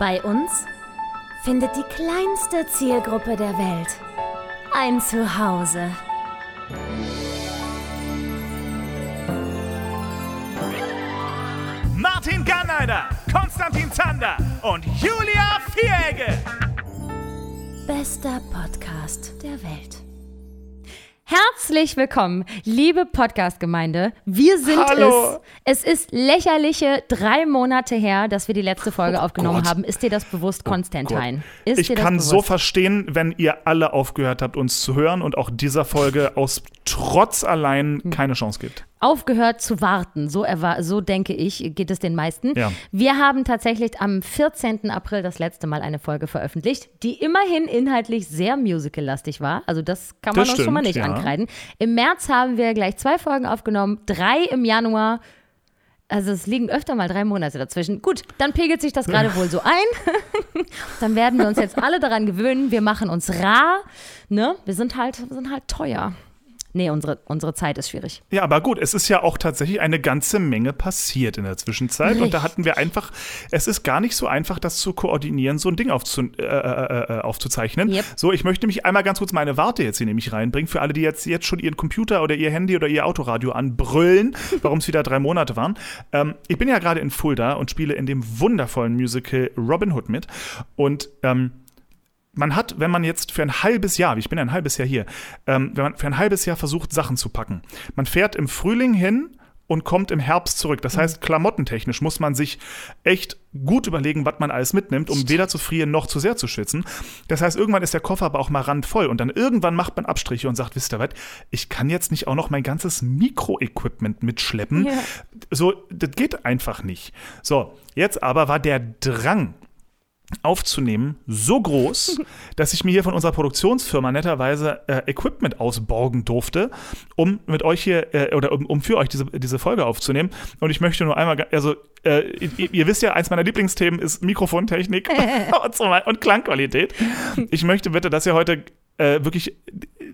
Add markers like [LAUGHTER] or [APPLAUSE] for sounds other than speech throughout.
Bei uns findet die kleinste Zielgruppe der Welt ein Zuhause. Martin Garneider, Konstantin Zander und Julia Vieregge. Bester Podcast der Welt. Herzlich willkommen, liebe Podcast-Gemeinde. Wir sind Hallo. es. Es ist lächerliche drei Monate her, dass wir die letzte Folge Oh aufgenommen Gott. haben. Ist dir das bewusst, Konstantin? Ist Ich kann bewusst? so verstehen, wenn ihr alle aufgehört habt, uns zu hören und auch dieser Folge aus Trotz allein Hm. keine Chance gibt. Aufgehört zu warten. So, so denke ich, geht es den meisten. Ja. Wir haben tatsächlich am 14. April das letzte Mal eine Folge veröffentlicht, die immerhin inhaltlich sehr musical-lastig war. Also das kann man Das uns schon mal stimmt, nicht ja. ankreiden. Im März haben wir gleich zwei Folgen aufgenommen, drei im Januar. Also es liegen öfter mal drei Monate dazwischen. Gut, dann pegelt sich das [LAUGHS] gerade wohl so ein. [LAUGHS] dann werden wir uns jetzt alle daran gewöhnen. Wir machen uns rar. Ne? Wir sind halt, wir sind halt teuer. Nee, unsere, unsere Zeit ist schwierig. Ja, aber gut, es ist ja auch tatsächlich eine ganze Menge passiert in der Zwischenzeit. Und da Richtig. hatten wir einfach, es ist gar nicht so einfach, das zu koordinieren, so ein Ding aufzu, äh, äh, äh, aufzuzeichnen. Yep. So, ich möchte mich einmal ganz kurz meine Warte jetzt hier nämlich reinbringen, für alle, die jetzt, jetzt schon ihren Computer oder ihr Handy oder ihr Autoradio anbrüllen, [LAUGHS] warum es wieder drei Monate waren. Ähm, ich bin ja gerade in Fulda und spiele in dem wundervollen Musical Robin Hood mit. Und ähm, man hat, wenn man jetzt für ein halbes Jahr, ich bin ja ein halbes Jahr hier, ähm, wenn man für ein halbes Jahr versucht, Sachen zu packen, man fährt im Frühling hin und kommt im Herbst zurück. Das heißt, klamottentechnisch muss man sich echt gut überlegen, was man alles mitnimmt, um weder zu frieren noch zu sehr zu schwitzen. Das heißt, irgendwann ist der Koffer aber auch mal randvoll und dann irgendwann macht man Abstriche und sagt, wisst ihr was, ich kann jetzt nicht auch noch mein ganzes Mikroequipment mitschleppen. Ja. So, das geht einfach nicht. So, jetzt aber war der Drang, aufzunehmen so groß, [LAUGHS] dass ich mir hier von unserer Produktionsfirma netterweise äh, Equipment ausborgen durfte, um mit euch hier äh, oder um, um für euch diese, diese Folge aufzunehmen. Und ich möchte nur einmal, also äh, ihr, ihr wisst ja, eins meiner Lieblingsthemen ist Mikrofontechnik [LAUGHS] [LAUGHS] und, und Klangqualität. Ich möchte bitte, dass ihr heute äh, wirklich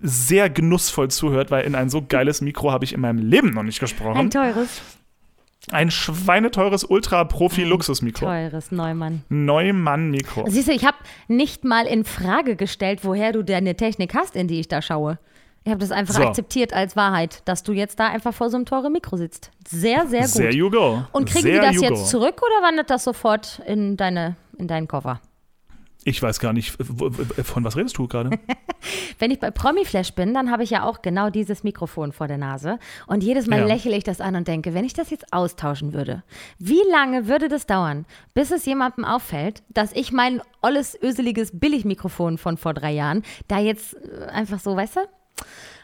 sehr genussvoll zuhört, weil in ein so geiles Mikro habe ich in meinem Leben noch nicht gesprochen. Ein teures, Ein schweineteures Ultra-Profi-Luxusmikro. teures Neumann. Neumann-Mikro. Siehst du, ich habe nicht mal in Frage gestellt, woher du deine Technik hast, in die ich da schaue. Ich habe das einfach So. akzeptiert als Wahrheit, dass du jetzt da einfach vor so einem teuren Mikro sitzt. Sehr, sehr gut. There you go. Und kriegen There die das jetzt go. zurück oder wandert das sofort in, deine, in deinen Koffer? Ich weiß gar nicht, von was redest du gerade? [LAUGHS] Wenn ich bei Promiflash bin, dann habe ich ja auch genau dieses Mikrofon vor der Nase. Und jedes Mal Ja. lächle ich das an und denke, wenn ich das jetzt austauschen würde, wie lange würde das dauern, bis es jemandem auffällt, dass ich mein olles, öseliges Billigmikrofon von vor drei Jahren da jetzt äh, einfach so, weißt du?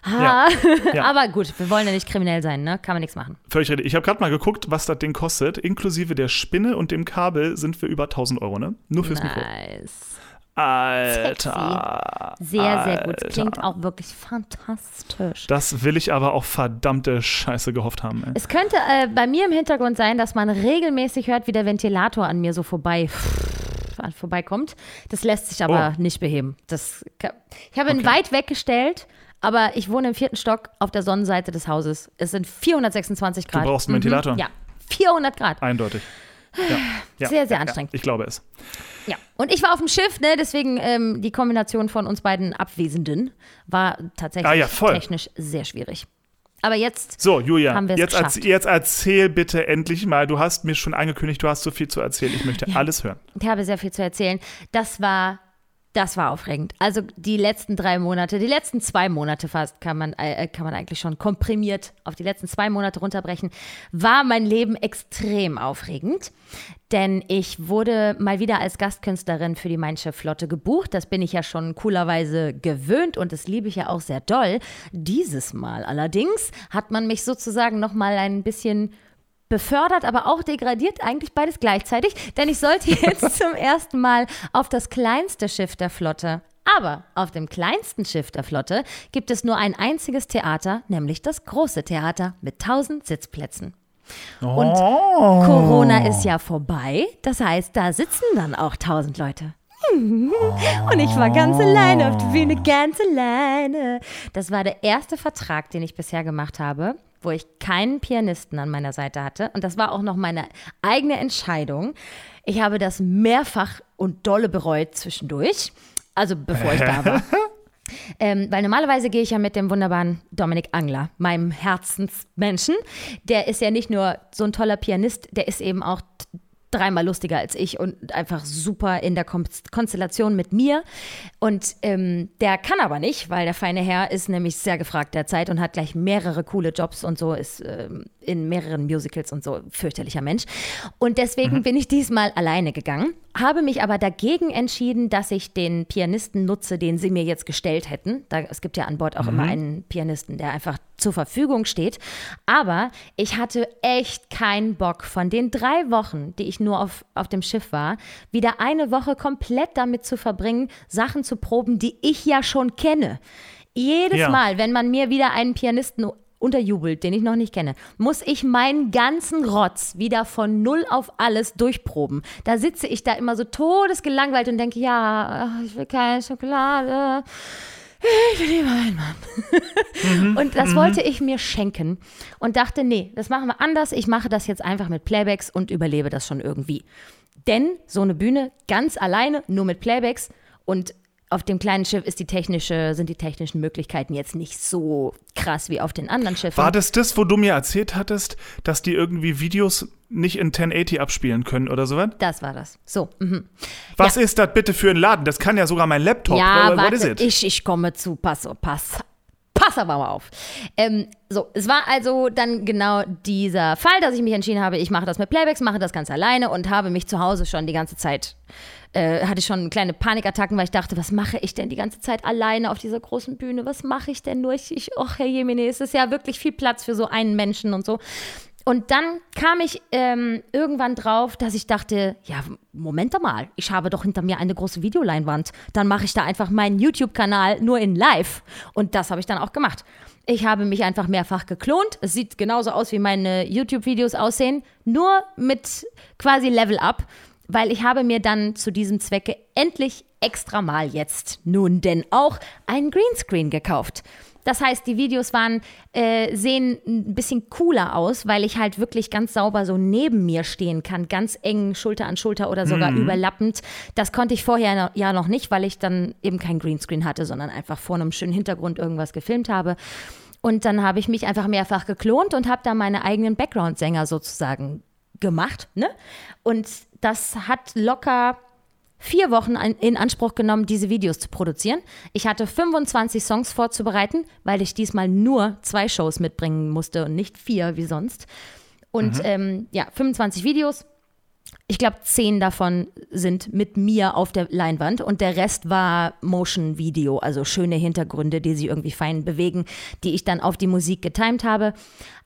Ha. [LAUGHS] Ja. Aber gut, wir wollen ja nicht kriminell sein, ne? Kann man nichts machen. Völlig richtig. Ich habe gerade mal geguckt, was das Ding kostet. Inklusive der Spinne und dem Kabel sind wir über 1000 Euro, ne? Nur fürs Mikro. Alter. Sehr, sehr gut. Alter. Klingt auch wirklich fantastisch. Das will ich aber auch verdammte Scheiße gehofft haben, ey. Es könnte äh, bei mir im Hintergrund sein, dass man regelmäßig hört, wie der Ventilator an mir so vorbei vorbeikommt. Das lässt sich aber Oh. nicht beheben. Das, ich habe ihn Okay. weit weggestellt, aber ich wohne im vierten Stock auf der Sonnenseite des Hauses. Es sind 426 Grad. brauchst einen Ventilator? Mhm, ja, 400 Grad. Eindeutig. Ja. Ja. Sehr, sehr Ja, anstrengend. Ich glaube es. Ja. Und ich war auf dem Schiff, ne? deswegen ähm, die Kombination von uns beiden Abwesenden war tatsächlich Ah ja, technisch sehr schwierig. Aber jetzt So, Julia, Haben wir es jetzt, geschafft. erz- jetzt erzähl bitte endlich mal. Du hast mir schon angekündigt, du hast so viel zu erzählen. Ich möchte alles hören. Ich habe sehr viel zu erzählen. Das war, das war aufregend. Also die letzten drei Monate, die letzten zwei Monate fast, kann man, äh, kann man eigentlich schon komprimiert auf die letzten zwei Monate runterbrechen, war mein Leben extrem aufregend. Denn ich wurde mal wieder als Gastkünstlerin für die Mein Schiff Flotte gebucht. Das bin ich ja schon coolerweise gewöhnt und das liebe ich ja auch sehr doll. Dieses Mal allerdings hat man mich sozusagen noch mal ein bisschen befördert, aber auch degradiert, eigentlich beides gleichzeitig, denn ich sollte jetzt [LAUGHS] zum ersten Mal auf das kleinste Schiff der Flotte. Aber auf dem kleinsten Schiff der Flotte gibt es nur ein einziges Theater, nämlich das große Theater mit 1000 Sitzplätzen. Und Corona ist ja vorbei, das heißt, da sitzen dann auch 1000 Leute. [LAUGHS] Und ich war ganz alleine auf der Bühne, ganz alleine. Das war der erste Vertrag, den ich bisher gemacht habe, wo ich keinen Pianisten an meiner Seite hatte. Und das war auch noch meine eigene Entscheidung. Ich habe das mehrfach und dolle bereut zwischendurch. Also bevor ich da war. [LAUGHS] Ähm, weil normalerweise gehe ich ja mit dem wunderbaren Dominik Angler, meinem Herzensmenschen. Der ist ja nicht nur so ein toller Pianist, der ist eben auch dreimal lustiger als ich und einfach super in der Konstellation mit mir. Und ähm, der kann aber nicht, weil der feine Herr ist nämlich sehr gefragt derzeit und hat gleich mehrere coole Jobs und so, ist ähm, in mehreren Musicals und so, fürchterlicher Mensch. Und deswegen mhm. bin ich diesmal alleine gegangen, habe mich aber dagegen entschieden, dass ich den Pianisten nutze, den sie mir jetzt gestellt hätten. Da, es gibt ja an Bord auch mhm. immer einen Pianisten, der einfach zur Verfügung steht. Aber ich hatte echt keinen Bock von den drei Wochen, die ich nur auf, auf dem Schiff war, wieder eine Woche komplett damit zu verbringen, Sachen zu proben, die ich ja schon kenne. Jedes ja. Mal, wenn man mir wieder einen Pianisten unterjubelt, den ich noch nicht kenne, muss ich meinen ganzen Rotz wieder von null auf alles durchproben. Da sitze ich da immer so todesgelangweilt und denke, ja, ich will keine Schokolade. Ich will lieber einen Mann. Mhm, und das mhm. wollte ich mir schenken und dachte, nee, das machen wir anders. Ich mache das jetzt einfach mit Playbacks und überlebe das schon irgendwie. Denn so eine Bühne ganz alleine, nur mit Playbacks und auf dem kleinen Schiff ist die technische, sind die technischen Möglichkeiten jetzt nicht so krass wie auf den anderen Schiffen. War das das, wo du mir erzählt hattest, dass die irgendwie Videos nicht in 1080 abspielen können oder so was? Das war das. So. Mhm. Was ja. ist das bitte für ein Laden? Das kann ja sogar mein Laptop. Ja, warte, ich, ich komme zu. Pass, pass, pass aber mal auf. Ähm, so, es war also dann genau dieser Fall, dass ich mich entschieden habe, ich mache das mit Playbacks, mache das ganz alleine und habe mich zu Hause schon die ganze Zeit äh, hatte schon kleine Panikattacken, weil ich dachte, was mache ich denn die ganze Zeit alleine auf dieser großen Bühne? Was mache ich denn nur? Ich, ich oh Herr Jemine, es ist ja wirklich viel Platz für so einen Menschen und so. Und dann kam ich ähm, irgendwann drauf, dass ich dachte, ja, Moment mal, ich habe doch hinter mir eine große Videoleinwand. Dann mache ich da einfach meinen YouTube-Kanal nur in Live. Und das habe ich dann auch gemacht. Ich habe mich einfach mehrfach geklont. Es sieht genauso aus, wie meine YouTube-Videos aussehen, nur mit quasi Level Up weil ich habe mir dann zu diesem Zwecke endlich extra mal jetzt nun denn auch einen Greenscreen gekauft. Das heißt, die Videos waren, äh, sehen ein bisschen cooler aus, weil ich halt wirklich ganz sauber so neben mir stehen kann, ganz eng Schulter an Schulter oder sogar mhm. überlappend. Das konnte ich vorher ja noch nicht, weil ich dann eben kein Greenscreen hatte, sondern einfach vor einem schönen Hintergrund irgendwas gefilmt habe. Und dann habe ich mich einfach mehrfach geklont und habe da meine eigenen Background-Sänger sozusagen gemacht. Ne? Und das hat locker vier Wochen in Anspruch genommen, diese Videos zu produzieren. Ich hatte 25 Songs vorzubereiten, weil ich diesmal nur zwei Shows mitbringen musste und nicht vier wie sonst. Und mhm. ähm, ja, 25 Videos. Ich glaube, zehn davon sind mit mir auf der Leinwand und der Rest war Motion Video, also schöne Hintergründe, die sich irgendwie fein bewegen, die ich dann auf die Musik getimt habe.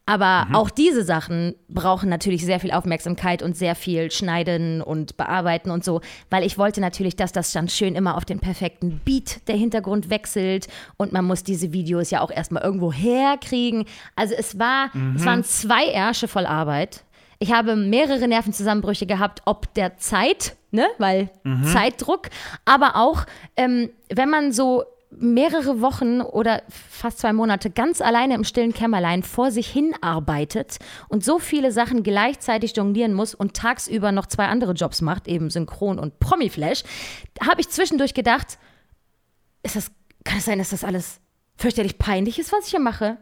Aber mhm. auch diese Sachen brauchen natürlich sehr viel Aufmerksamkeit und sehr viel Schneiden und Bearbeiten und so, weil ich wollte natürlich, dass das dann schön immer auf den perfekten Beat der Hintergrund wechselt und man muss diese Videos ja auch erstmal irgendwo herkriegen. Also es war, mhm. es waren zwei Ärsche voll Arbeit. Ich habe mehrere Nervenzusammenbrüche gehabt, ob der Zeit, ne, weil mhm. Zeitdruck, aber auch, ähm, wenn man so mehrere Wochen oder fast zwei Monate ganz alleine im stillen Kämmerlein vor sich hin arbeitet und so viele Sachen gleichzeitig jonglieren muss und tagsüber noch zwei andere Jobs macht, eben Synchron und Promiflash, habe ich zwischendurch gedacht, ist das, kann es sein, dass das alles fürchterlich peinlich ist, was ich hier mache?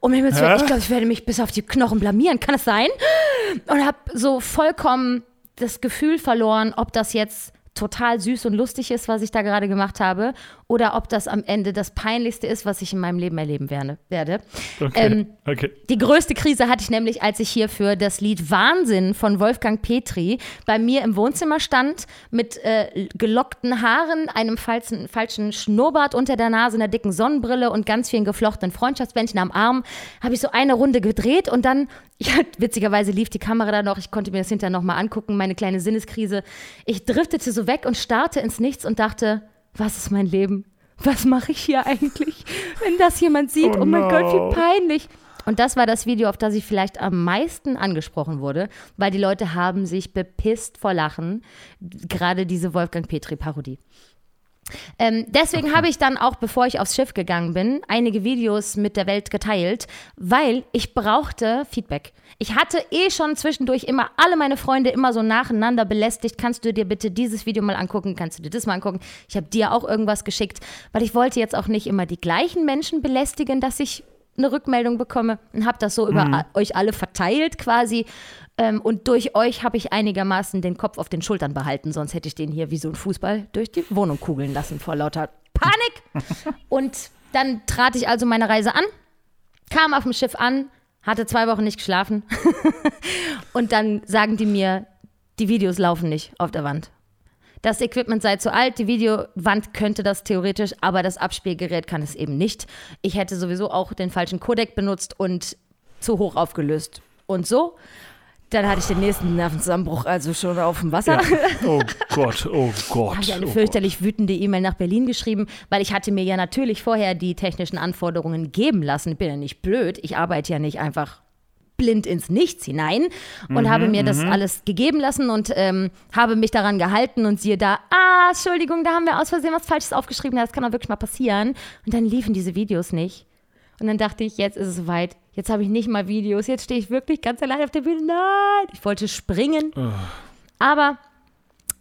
Um Himmels Willen, ich glaube, ich werde mich bis auf die Knochen blamieren. Kann es sein? Und habe so vollkommen das Gefühl verloren, ob das jetzt total süß und lustig ist, was ich da gerade gemacht habe, oder ob das am Ende das Peinlichste ist, was ich in meinem Leben erleben werde. Okay. Ähm, okay. Die größte Krise hatte ich nämlich, als ich hier für das Lied Wahnsinn von Wolfgang Petri bei mir im Wohnzimmer stand, mit äh, gelockten Haaren, einem falschen, falschen Schnurrbart unter der Nase, einer dicken Sonnenbrille und ganz vielen geflochtenen Freundschaftsbändchen am Arm, habe ich so eine Runde gedreht und dann, [LAUGHS] ja, witzigerweise lief die Kamera da noch, ich konnte mir das hinterher nochmal angucken, meine kleine Sinneskrise. Ich driftete so weg und starrte ins Nichts und dachte, was ist mein Leben? Was mache ich hier eigentlich? Wenn das jemand sieht, oh, oh mein no. Gott, wie peinlich. Und das war das Video, auf das ich vielleicht am meisten angesprochen wurde, weil die Leute haben sich bepisst vor Lachen. Gerade diese Wolfgang Petri-Parodie. Ähm, deswegen habe ich dann auch, bevor ich aufs Schiff gegangen bin, einige Videos mit der Welt geteilt, weil ich brauchte Feedback. Ich hatte eh schon zwischendurch immer alle meine Freunde immer so nacheinander belästigt. Kannst du dir bitte dieses Video mal angucken? Kannst du dir das mal angucken? Ich habe dir auch irgendwas geschickt, weil ich wollte jetzt auch nicht immer die gleichen Menschen belästigen, dass ich eine Rückmeldung bekomme und habe das so über a- euch alle verteilt quasi. Ähm, und durch euch habe ich einigermaßen den Kopf auf den Schultern behalten, sonst hätte ich den hier wie so ein Fußball durch die Wohnung kugeln lassen vor lauter Panik. [LAUGHS] und dann trat ich also meine Reise an, kam auf dem Schiff an, hatte zwei Wochen nicht geschlafen [LAUGHS] und dann sagen die mir, die Videos laufen nicht auf der Wand. Das Equipment sei zu alt, die Videowand könnte das theoretisch, aber das Abspielgerät kann es eben nicht. Ich hätte sowieso auch den falschen Codec benutzt und zu hoch aufgelöst. Und so, dann hatte ich den nächsten Nervenzusammenbruch, also schon auf dem Wasser. Ja. [LAUGHS] Oh Gott, oh Gott. habe ich eine oh fürchterlich wütende E-Mail nach Berlin geschrieben, weil ich hatte mir ja natürlich vorher die technischen Anforderungen geben lassen. Bin ja nicht blöd. Ich arbeite ja nicht einfach blind ins Nichts hinein und habe mir das alles gegeben lassen und ähm, habe mich daran gehalten und siehe da, ah, Entschuldigung, da haben wir aus Versehen was Falsches aufgeschrieben, das kann doch wirklich mal passieren. Und dann liefen diese Videos nicht. Und dann dachte ich, jetzt ist es soweit. Jetzt habe ich nicht mal Videos. Jetzt stehe ich wirklich ganz allein auf der Bühne. Nein, ich wollte springen. Aber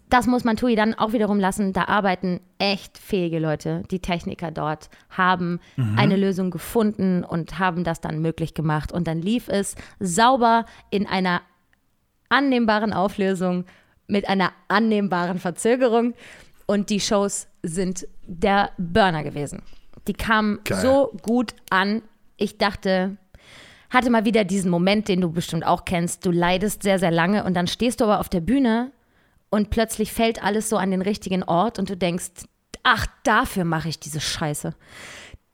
das muss man Tui dann auch wiederum lassen. Da arbeiten echt fähige Leute. Die Techniker dort haben eine Lösung gefunden und haben das dann möglich gemacht. Und dann lief es sauber in einer annehmbaren Auflösung mit einer annehmbaren Verzögerung. Und die Shows sind der Burner gewesen. Die kamen Geil. so gut an. Ich dachte, hatte mal wieder diesen Moment, den du bestimmt auch kennst. Du leidest sehr, sehr lange und dann stehst du aber auf der Bühne und plötzlich fällt alles so an den richtigen Ort und du denkst, ach, dafür mache ich diese Scheiße.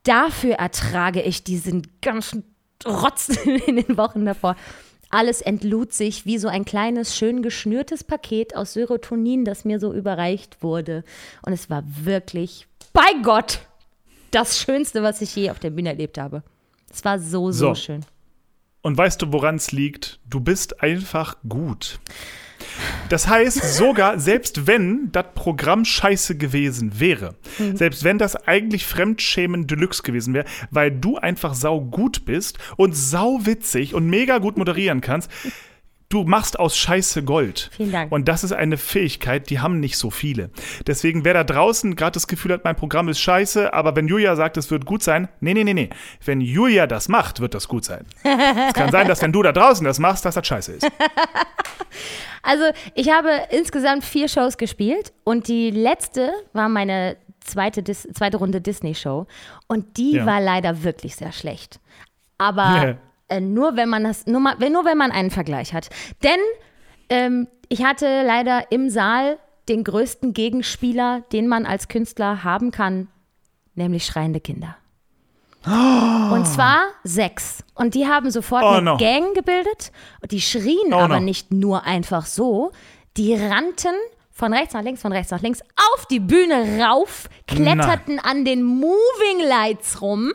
Dafür ertrage ich diesen ganzen Rotz [LAUGHS] in den Wochen davor. Alles entlud sich wie so ein kleines, schön geschnürtes Paket aus Serotonin, das mir so überreicht wurde. Und es war wirklich, bei Gott, das Schönste, was ich je auf der Bühne erlebt habe. Es war so, so, So. schön. Und weißt du, woran es liegt? Du bist einfach gut. Das heißt, sogar [LAUGHS] selbst wenn das Programm scheiße gewesen wäre, selbst wenn das eigentlich Fremdschämen Deluxe gewesen wäre, weil du einfach sau gut bist und sau witzig und mega gut moderieren kannst, du machst aus Scheiße Gold. Vielen Dank. Und das ist eine Fähigkeit, die haben nicht so viele. Deswegen, wer da draußen gerade das Gefühl hat, mein Programm ist scheiße, aber wenn Julia sagt, es wird gut sein, nee, nee, nee, nee. Wenn Julia das macht, wird das gut sein. [LAUGHS] es kann sein, dass wenn du da draußen das machst, dass das scheiße ist. [LAUGHS] Also, ich habe insgesamt vier Shows gespielt und die letzte war meine zweite, Dis zweite Runde Disney-Show. Und die Ja. war leider wirklich sehr schlecht. Aber äh, nur, wenn man das, nur, mal, wenn- nur wenn man einen Vergleich hat. Denn ähm, ich hatte leider im Saal den größten Gegenspieler, den man als Künstler haben kann, nämlich schreiende Kinder. Und zwar sechs. Und die haben sofort Oh eine no. Gang gebildet. Die schrien Oh aber no. nicht nur einfach so. Die rannten von rechts nach links, von rechts nach links auf die Bühne rauf, kletterten an den Moving Lights rum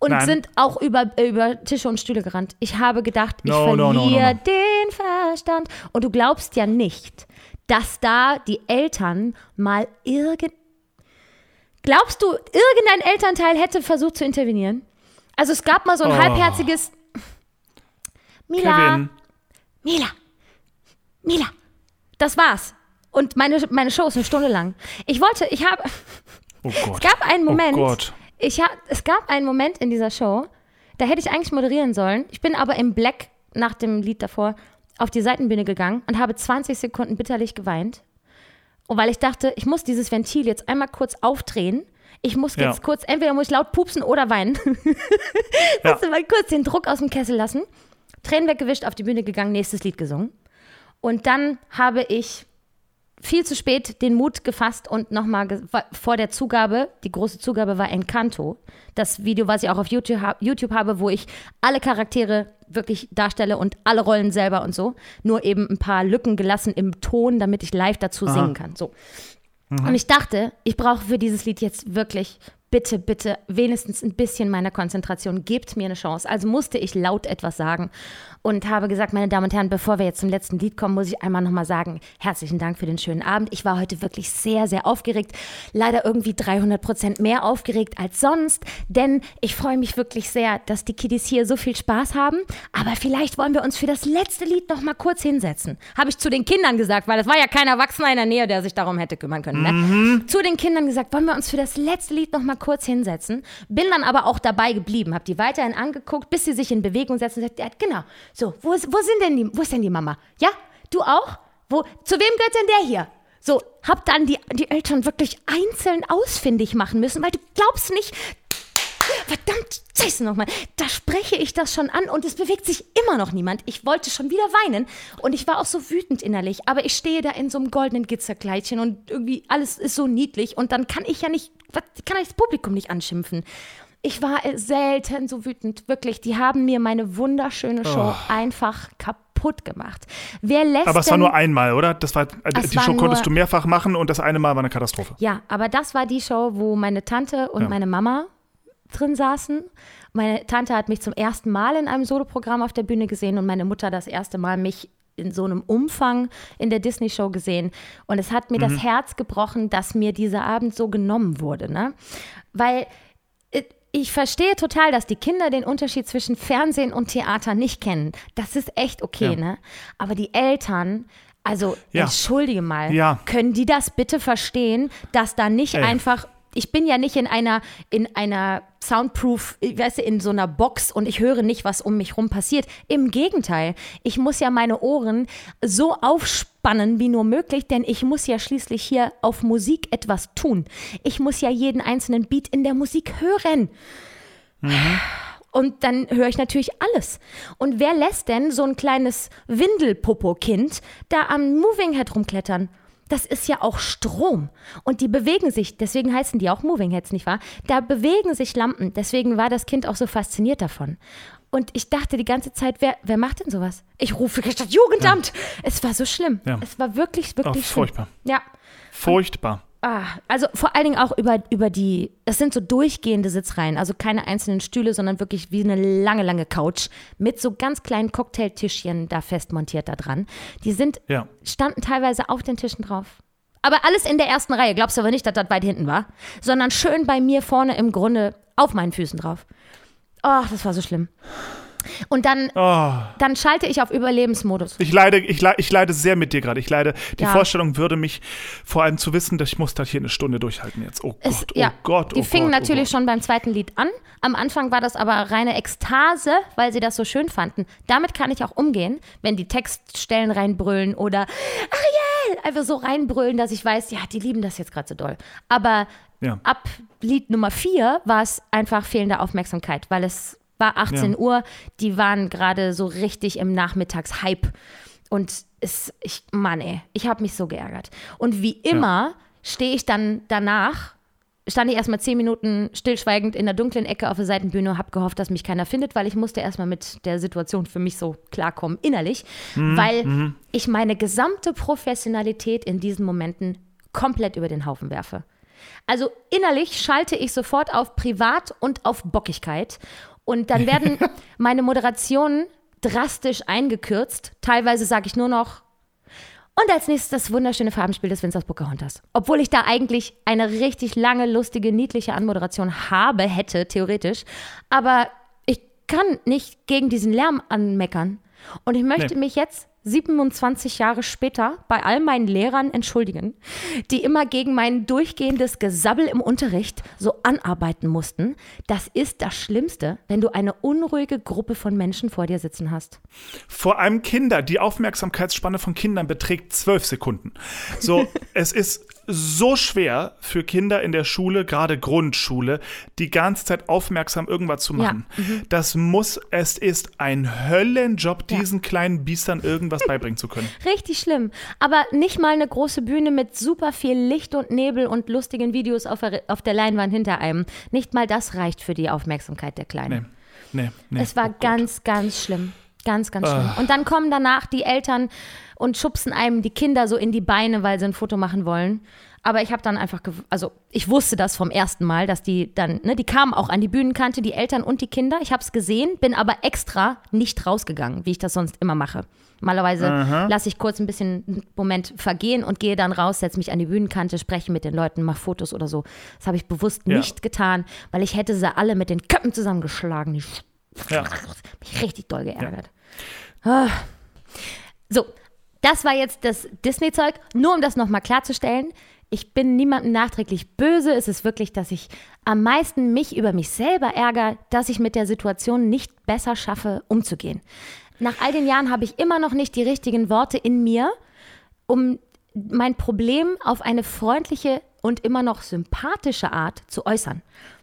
und Nein. sind auch über, über Tische und Stühle gerannt. Ich habe gedacht, ich No, verliere no, no. den Verstand. Und du glaubst ja nicht, dass da die Eltern mal irgend. Glaubst du, irgendein Elternteil hätte versucht zu intervenieren? Also es gab mal so ein Oh. halbherziges. Mila, Kevin. Mila, Mila. Das war's. Und meine, meine Show ist eine Stunde lang. Ich wollte, ich habe. Oh Gott. Es gab einen Moment. Oh Gott. Ich hab, es gab einen Moment in dieser Show, da hätte ich eigentlich moderieren sollen. Ich bin aber im Black nach dem Lied davor auf die Seitenbühne gegangen und habe 20 Sekunden bitterlich geweint. Und weil ich dachte, ich muss dieses Ventil jetzt einmal kurz aufdrehen. Ich muss Ja. jetzt kurz, entweder muss ich laut pupsen oder weinen. [LAUGHS] Ja. Musste mal kurz den Druck aus dem Kessel lassen. Tränen weggewischt, auf die Bühne gegangen, nächstes Lied gesungen. Und dann habe ich viel zu spät den Mut gefasst und nochmal vor der Zugabe, die große Zugabe war Encanto. Das Video, was ich auch auf YouTube, ha- YouTube habe, wo ich alle Charaktere wirklich darstelle und alle Rollen selber und so. Nur eben ein paar Lücken gelassen im Ton, damit ich live dazu singen kann. So. Und ich dachte, ich brauche für dieses Lied jetzt wirklich bitte, bitte, wenigstens ein bisschen meiner Konzentration, gebt mir eine Chance. Also musste ich laut etwas sagen und habe gesagt, meine Damen und Herren, bevor wir jetzt zum letzten Lied kommen, muss ich einmal nochmal sagen, herzlichen Dank für den schönen Abend. Ich war heute wirklich sehr, sehr aufgeregt. Leider irgendwie 300 Prozent mehr aufgeregt als sonst, denn ich freue mich wirklich sehr, dass die Kiddies hier so viel Spaß haben. Aber vielleicht wollen wir uns für das letzte Lied nochmal kurz hinsetzen. Habe ich zu den Kindern gesagt, weil es war ja kein Erwachsener in der Nähe, der sich darum hätte kümmern können. Ne? Mhm. Zu den Kindern gesagt, wollen wir uns für das letzte Lied nochmal kurz hinsetzen. Bin dann aber auch dabei geblieben, habe die weiterhin angeguckt, bis sie sich in Bewegung setzen und sagt, genau, so, wo, ist- wo sind denn die, wo ist denn die Mama? Ja, du auch? Wo, zu wem gehört denn der hier? So, hab dann die, die Eltern wirklich einzeln ausfindig machen müssen, weil du glaubst nicht, verdammt, scheiße nochmal, da spreche ich das schon an und es bewegt sich immer noch niemand. Ich wollte schon wieder weinen und ich war auch so wütend innerlich, aber ich stehe da in so einem goldenen Gitzerkleidchen und irgendwie alles ist so niedlich und dann kann ich ja nicht, was, kann ich das Publikum nicht anschimpfen. Ich war äh, selten so wütend, wirklich. Die haben mir meine wunderschöne Show einfach kaputt gemacht. Wer lässt Aber es war nur einmal, oder? Das war, äh, Es die war Show konntest du mehrfach machen und das eine Mal war eine Katastrophe. Ja, aber das war die Show, wo meine Tante und Ja. meine Mama drin saßen. Meine Tante hat mich zum ersten Mal in einem Soloprogramm auf der Bühne gesehen und meine Mutter das erste Mal mich in so einem Umfang in der Disney-Show gesehen. Und es hat mir das Herz gebrochen, dass mir dieser Abend so genommen wurde. Ne? Weil äh, ich verstehe total, dass die Kinder den Unterschied zwischen Fernsehen und Theater nicht kennen. Das ist echt okay, Ja. ne? Aber die Eltern, also Ja. entschuldige mal, Ja. können die das bitte verstehen, dass da nicht Ey. einfach ich bin ja nicht in einer, in einer Soundproof, weißt du, in so einer Box und ich höre nicht, was um mich rum passiert. Im Gegenteil, ich muss ja meine Ohren so aufspannen wie nur möglich, denn ich muss ja schließlich hier auf Musik etwas tun. Ich muss ja jeden einzelnen Beat in der Musik hören. Und dann höre ich natürlich alles. Und wer lässt denn so ein kleines Windelpopo-Kind da am Moving Head rumklettern? Das ist ja auch Strom. Und die bewegen sich, deswegen heißen die auch Moving Heads, nicht wahr? Da bewegen sich Lampen. Deswegen war das Kind auch so fasziniert davon. Und ich dachte die ganze Zeit, wer, wer macht denn sowas? Ich rufe statt Jugendamt. Es war so schlimm. Ja. Es war wirklich, wirklich Oh, schlimm. furchtbar. Ja. Furchtbar. Ah, also vor allen Dingen auch über, über die, das sind so durchgehende Sitzreihen, also keine einzelnen Stühle, sondern wirklich wie eine lange, lange Couch mit so ganz kleinen Cocktailtischchen da fest montiert da dran. Die sind, Ja. standen teilweise auf den Tischen drauf. Aber alles in der ersten Reihe, glaubst du aber nicht, dass das weit hinten war, sondern schön bei mir vorne im Grunde auf meinen Füßen drauf. Oh, das war so schlimm. Und dann, Oh, dann schalte ich auf Überlebensmodus. ich leide, ich, leide, ich leide sehr mit dir gerade. Ich leide. Die Ja. Vorstellung würde mich vor allem zu wissen, dass ich muss das hier eine Stunde durchhalten jetzt. Oh Es, Gott, oh ja, Gott, die oh fingen Gott, natürlich oh schon beim zweiten Lied an. Am Anfang war das aber reine Ekstase, weil sie das so schön fanden. Damit kann ich auch umgehen, wenn die Textstellen reinbrüllen oder Ariel einfach so reinbrüllen, dass ich weiß, ja, die lieben das jetzt gerade so doll. Aber Ja. ab Lied Nummer vier war es einfach fehlende Aufmerksamkeit, weil es war 18 Ja. Uhr, die waren gerade so richtig im Nachmittagshype. Und es, ich, Mann, ey, ich habe mich so geärgert. Und wie immer stehe ich dann danach, stand ich erstmal zehn Minuten stillschweigend in der dunklen Ecke auf der Seitenbühne und habe gehofft, dass mich keiner findet, weil ich musste erstmal mit der Situation für mich so klarkommen, innerlich, weil ich meine gesamte Professionalität in diesen Momenten komplett über den Haufen werfe. Also innerlich schalte ich sofort auf Privat und auf Bockigkeit. Und dann [LAUGHS] werden meine Moderationen drastisch eingekürzt. Teilweise sage ich nur noch. Und als nächstes das wunderschöne Farbenspiel des Winzers Pocahontas. Obwohl ich da eigentlich eine richtig lange, lustige, niedliche Anmoderation habe, hätte, theoretisch. Aber ich kann nicht gegen diesen Lärm anmeckern. Und ich möchte Nee. mich jetzt 27 Jahre später bei all meinen Lehrern entschuldigen, die immer gegen mein durchgehendes Gesabbel im Unterricht so anarbeiten mussten. Das ist das Schlimmste, wenn du eine unruhige Gruppe von Menschen vor dir sitzen hast. Vor allem Kinder. Die Aufmerksamkeitsspanne von Kindern beträgt zwölf Sekunden. So, [LAUGHS] es ist so schwer für Kinder in der Schule, gerade Grundschule, die ganze Zeit aufmerksam irgendwas zu machen. Das muss, es ist ein Höllenjob, Ja. diesen kleinen Biestern irgendwas beibringen zu können. [LAUGHS] Richtig schlimm. Aber nicht mal eine große Bühne mit super viel Licht und Nebel und lustigen Videos auf der, auf der Leinwand hinter einem. Nicht mal das reicht für die Aufmerksamkeit der Kleinen. Nee, nee, nee. Es war Oh ganz, ganz schlimm. Ganz, ganz schlimm. Und dann kommen danach die Eltern und schubsen einem die Kinder so in die Beine, weil sie ein Foto machen wollen. Aber ich habe dann einfach, also ich wusste das vom ersten Mal, dass die dann, ne, die kamen auch an die Bühnenkante, die Eltern und die Kinder. Ich habe es gesehen, bin aber extra nicht rausgegangen, wie ich das sonst immer mache. Normalerweise lasse ich kurz ein bisschen einen Moment vergehen und gehe dann raus, setze mich an die Bühnenkante, spreche mit den Leuten, mache Fotos oder so. Das habe ich bewusst Ja. nicht getan, weil ich hätte sie alle mit den Köpfen zusammengeschlagen. Die Ja. [LAUGHS] mich richtig doll geärgert. Ah. So, das war jetzt das Disney-Zeug. Nur um das nochmal klarzustellen, ich bin niemandem nachträglich böse. Es ist wirklich, dass ich am meisten mich über mich selber ärgere, dass ich mit der Situation nicht besser schaffe, umzugehen. Nach all den Jahren habe ich immer noch nicht die richtigen Worte in mir, um mein Problem auf eine freundliche und immer noch sympathische Art zu äußern.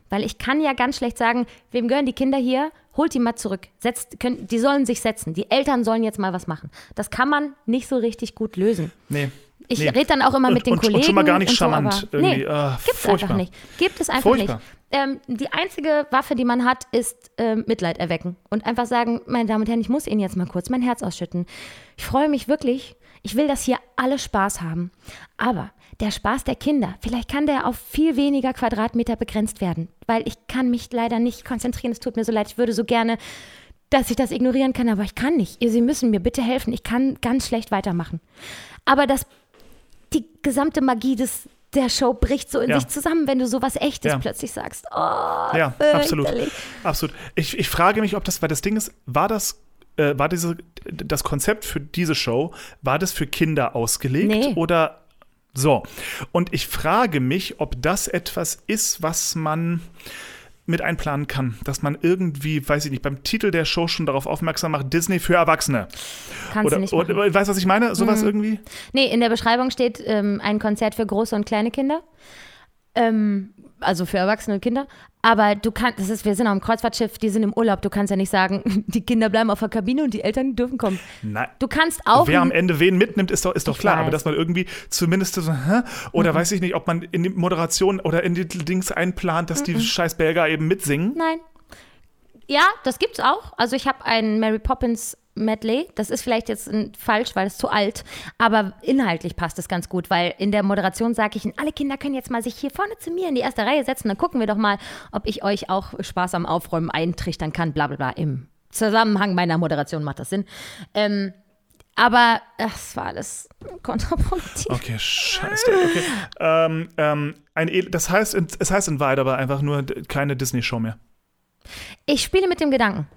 Weil ich kann ja ganz schlecht sagen, wem gehören die Kinder hier? Holt die mal zurück. Setzt, können, die sollen sich setzen. Die Eltern sollen jetzt mal was machen. Das kann man nicht so richtig gut lösen. Nee. Ich nee. rede dann auch immer mit den und, Kollegen. Und schon mal gar nicht so, charmant aber irgendwie. Nee, Ah, gibt's furchtbar. einfach nicht. Gibt es einfach Furchtbar. nicht. Ähm, die einzige Waffe, die man hat, ist ähm, Mitleid erwecken. Und einfach sagen, meine Damen und Herren, ich muss Ihnen jetzt mal kurz mein Herz ausschütten. Ich freue mich wirklich. Ich will, dass hier alle Spaß haben. Aber der Spaß der Kinder, vielleicht kann der auf viel weniger Quadratmeter begrenzt werden. Weil ich kann mich leider nicht konzentrieren. Es tut mir so leid. Ich würde so gerne dass ich das ignorieren kann, aber ich kann nicht. Sie müssen mir bitte helfen. Ich kann ganz schlecht weitermachen. Aber das, die gesamte Magie des, der Show bricht so in Ja. sich zusammen, wenn du sowas Echtes Ja. plötzlich sagst. Oh, Ja, absolut. Absolut. Ich, ich frage mich, ob das, weil das Ding ist, war das, äh, war diese, das Konzept für diese Show, war das für Kinder ausgelegt Nee. oder so? Und ich frage mich, ob das etwas ist, was man mit einplanen kann, dass man irgendwie, weiß ich nicht, beim Titel der Show schon darauf aufmerksam macht, Disney für Erwachsene. Kannst Oder, du nicht oder weißt du, was ich meine? Sowas irgendwie? Nee, in der Beschreibung steht ähm, ein Konzert für große und kleine Kinder. Ähm, also für erwachsene und Kinder. Aber du kannst, das ist, wir sind auf dem Kreuzfahrtschiff, die sind im Urlaub. Du kannst ja nicht sagen, [LAUGHS] die Kinder bleiben auf der Kabine und die Eltern dürfen kommen. Nein. Du kannst auch. Wer am Ende wen mitnimmt, ist doch, ist doch klar. Aber weiß. dass man irgendwie zumindest so, hä? oder Mhm. weiß ich nicht, ob man in die Moderation oder in die Dings einplant, dass Mhm. die scheiß Belger eben mitsingen. Nein. Ja, das gibt's auch. Also ich habe ein Mary Poppins Medley. Das ist vielleicht jetzt falsch, weil es zu alt, aber inhaltlich passt es ganz gut, weil in der Moderation sage ich, alle Kinder können jetzt mal sich hier vorne zu mir in die erste Reihe setzen. Dann gucken wir doch mal, ob ich euch auch Spaß am Aufräumen eintrichtern kann. Bla bla bla. Im Zusammenhang meiner Moderation macht das Sinn. Ähm, aber es war alles kontraproduktiv. Okay, scheiße. Okay. ähm, ähm, ein das heißt, es heißt in Wahrheit aber einfach nur keine Disney-Show mehr. Ich spiele mit dem Gedanken.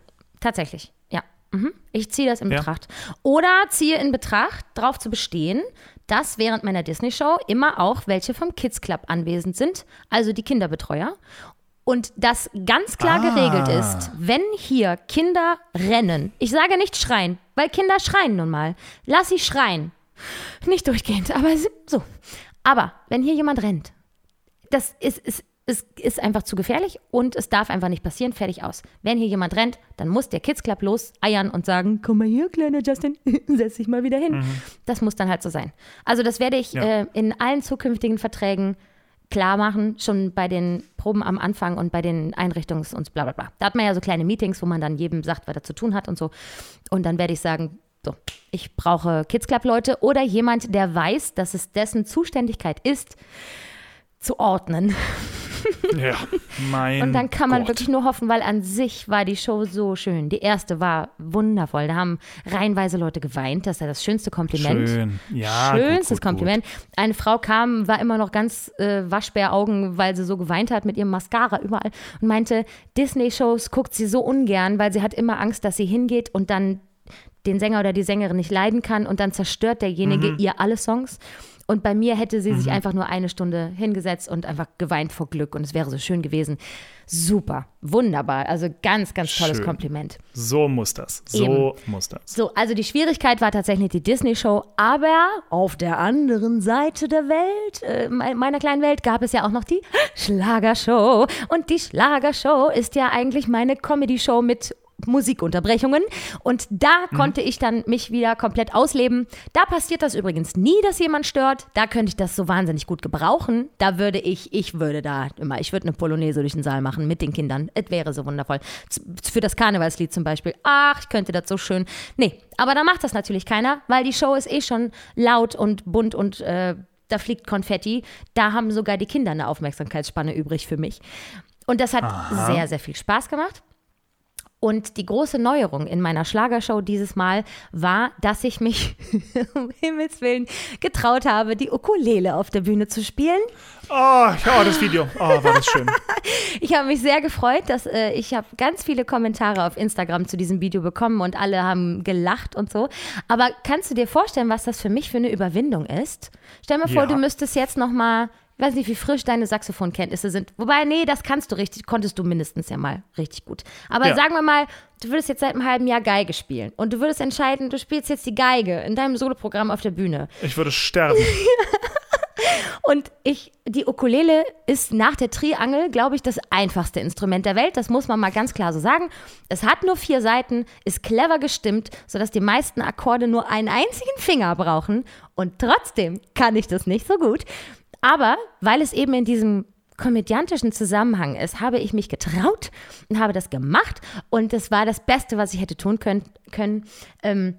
Tatsächlich, ja. Mhm. Ich ziehe das in Ja. Betracht. Oder ziehe in Betracht, darauf zu bestehen, dass während meiner Disney-Show immer auch welche vom Kids Club anwesend sind, also die Kinderbetreuer. Und das ganz klar Ah. geregelt ist, wenn hier Kinder rennen, ich sage nicht schreien, weil Kinder schreien nun mal. Lass sie schreien. Nicht durchgehend, aber so. Aber wenn hier jemand rennt, das ist, ist, ist, ist einfach zu gefährlich und es darf einfach nicht passieren. Fertig aus. Wenn hier jemand rennt, dann muss der Kids Club los eiern und sagen: Komm mal hier, kleiner Justin, [LAUGHS] setz dich mal wieder hin. Das muss dann halt so sein. Also, das werde ich Ja. äh, in allen zukünftigen Verträgen klar machen, schon bei den Proben am Anfang und bei den Einrichtungs- und bla bla bla. Da hat man ja so kleine Meetings, wo man dann jedem sagt, was er zu tun hat und so. Und dann werde ich sagen, so, ich brauche Kids Club Leute oder jemand, der weiß, dass es dessen Zuständigkeit ist, zu ordnen. [LAUGHS] [LAUGHS] Ja, mein Und dann kann man Gott. wirklich nur hoffen, weil an sich war die Show so schön. Die erste war wundervoll. Da haben reihenweise Leute geweint. Das ist ja das schönste Kompliment. Schön. Ja, Schönstes gut, gut, Kompliment. Eine Frau kam, war immer noch ganz äh, Waschbäraugen, weil sie so geweint hat mit ihrem Mascara überall und meinte, Disney-Shows guckt sie so ungern, weil sie hat immer Angst, dass sie hingeht und dann den Sänger oder die Sängerin nicht leiden kann und dann zerstört derjenige Mhm. ihr alle Songs. Und bei mir hätte sie sich einfach nur eine Stunde hingesetzt und einfach geweint vor Glück und es wäre so schön gewesen. Super, wunderbar. Also ganz, ganz tolles Schön. Kompliment. So muss das. So Eben. muss das. So, also die Schwierigkeit war tatsächlich die Disney-Show, aber auf der anderen Seite der Welt, äh, me- meiner kleinen Welt, gab es ja auch noch die Schlagershow. Und die Schlagershow ist ja eigentlich meine Comedy-Show mit Musikunterbrechungen. Und da Mhm. konnte ich dann mich wieder komplett ausleben. Da passiert das übrigens nie, dass jemand stört. Da könnte ich das so wahnsinnig gut gebrauchen. Da würde ich, ich würde da immer, ich würde eine Polonaise durch den Saal machen mit den Kindern. Es wäre so wundervoll. Für das Karnevalslied zum Beispiel. Ach, ich könnte das so schön. Nee, aber da macht das natürlich keiner, weil die Show ist eh schon laut und bunt und äh, da fliegt Konfetti. Da haben sogar die Kinder eine Aufmerksamkeitsspanne übrig für mich. Und das hat sehr, sehr viel Spaß gemacht. Und die große Neuerung in meiner Schlagershow dieses Mal war, dass ich mich [LAUGHS] um Himmels Willen getraut habe, die Ukulele auf der Bühne zu spielen. Oh, ja, das Video. Oh, war das schön. [LAUGHS] Ich habe mich sehr gefreut, dass äh, ich habe ganz viele Kommentare auf Instagram zu diesem Video bekommen und alle haben gelacht und so. Aber kannst du dir vorstellen, was das für mich für eine Überwindung ist? Stell mir vor, Ja. du müsstest jetzt noch mal, ich weiß nicht, wie frisch deine Saxophonkenntnisse sind. Wobei, nee, das kannst du richtig, konntest du mindestens ja mal richtig gut. Aber Ja. sagen wir mal, du würdest jetzt seit einem halben Jahr Geige spielen und du würdest entscheiden, du spielst jetzt die Geige in deinem Soloprogramm auf der Bühne. Ich würde sterben. [LAUGHS] Und ich, die Ukulele ist nach der Triangel, glaube ich, das einfachste Instrument der Welt. Das muss man mal ganz klar so sagen. Es hat nur vier Seiten, ist clever gestimmt, sodass die meisten Akkorde nur einen einzigen Finger brauchen. Und trotzdem kann ich das nicht so gut. Aber weil es eben in diesem komödiantischen Zusammenhang ist, habe ich mich getraut und habe das gemacht. Und das war das Beste, was ich hätte tun können. können ähm,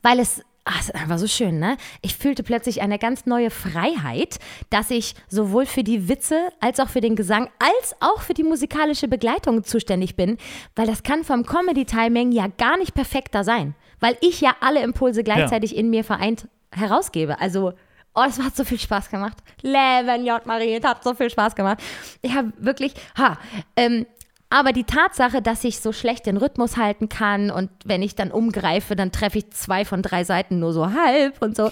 weil es, ach, es war so schön, ne? Ich fühlte plötzlich eine ganz neue Freiheit, dass ich sowohl für die Witze als auch für den Gesang als auch für die musikalische Begleitung zuständig bin, weil das kann vom Comedy-Timing ja gar nicht perfekter sein, weil ich ja alle Impulse gleichzeitig in mir vereint herausgebe. Also Oh, es hat so viel Spaß gemacht. Leben, J. Marie, es hat so viel Spaß gemacht. Ich habe wirklich, ha, ähm, aber die Tatsache, dass ich so schlecht den Rhythmus halten kann und wenn ich dann umgreife, dann treffe ich zwei von drei Seiten nur so halb und so.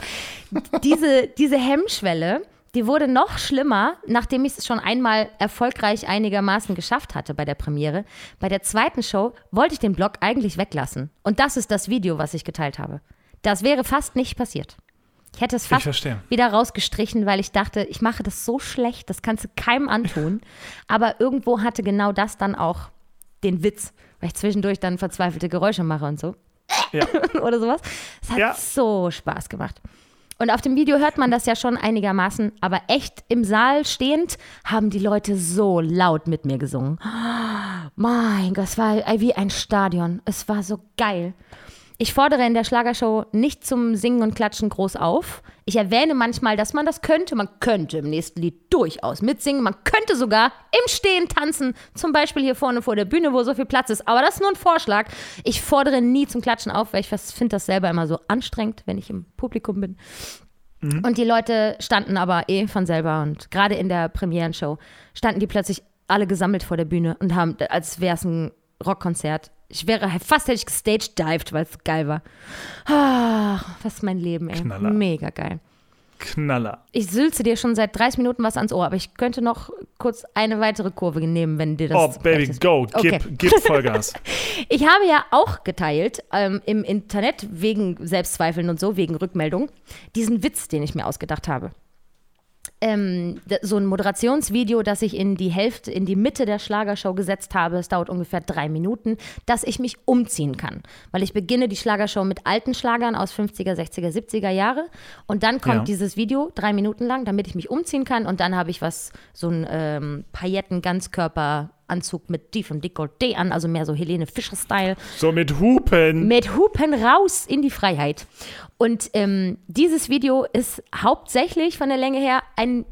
Diese, [LAUGHS] diese Hemmschwelle, die wurde noch schlimmer, nachdem ich es schon einmal erfolgreich einigermaßen geschafft hatte bei der Premiere. Bei der zweiten Show wollte ich den Blog eigentlich weglassen. Und das ist das Video, was ich geteilt habe. Das wäre fast nicht passiert. Ich hätte es fast wieder rausgestrichen, weil ich dachte, ich mache das so schlecht, das kannst du keinem antun. [LAUGHS] Aber irgendwo hatte genau das dann auch den Witz, weil ich zwischendurch dann verzweifelte Geräusche mache und so. Ja. [LAUGHS] Oder sowas. Es hat Ja. so Spaß gemacht. Und auf dem Video hört man das ja schon einigermaßen, aber echt im Saal stehend haben die Leute so laut mit mir gesungen. [GASPS] Mein Gott, es war wie ein Stadion. Es war so geil. Ich fordere in der Schlagershow nicht zum Singen und Klatschen groß auf. Ich erwähne manchmal, dass man das könnte. Man könnte im nächsten Lied durchaus mitsingen. Man könnte sogar im Stehen tanzen. Zum Beispiel hier vorne vor der Bühne, wo so viel Platz ist. Aber das ist nur ein Vorschlag. Ich fordere nie zum Klatschen auf, weil ich finde das selber immer so anstrengend, wenn ich im Publikum bin. Und die Leute standen aber eh von selber. Und gerade in der Premierenshow standen die plötzlich alle gesammelt vor der Bühne und haben, als wäre es ein Rockkonzert. Ich wäre fast hätte ich gestagedived, weil es geil war. Ah, was ist mein Leben, ey. Knaller. Mega geil. Knaller. Ich sülze dir schon seit 30 Minuten was ans Ohr, aber ich könnte noch kurz eine weitere Kurve nehmen, wenn dir das. Oh, Baby, ist. go. Okay. Gib, gib Vollgas. [LAUGHS] Ich habe ja auch geteilt ähm, im Internet wegen Selbstzweifeln und so, wegen Rückmeldung, diesen Witz, den ich mir ausgedacht habe. Ähm, so ein Moderationsvideo, das ich in die Hälfte, in die Mitte der Schlagershow gesetzt habe. Es dauert ungefähr drei Minuten, dass ich mich umziehen kann. Weil ich beginne die Schlagershow mit alten Schlagern aus 50er, 60er, 70er Jahre. Und dann kommt Ja. dieses Video, drei Minuten lang, damit ich mich umziehen kann. Und dann habe ich was, so ein ähm, Pailletten-Ganzkörperanzug mit tief und Dekolleté an, also mehr so Helene Fischer-Style So mit Hupen. mit Hupen raus in die Freiheit. Und ähm, dieses Video ist hauptsächlich von der Länge her ein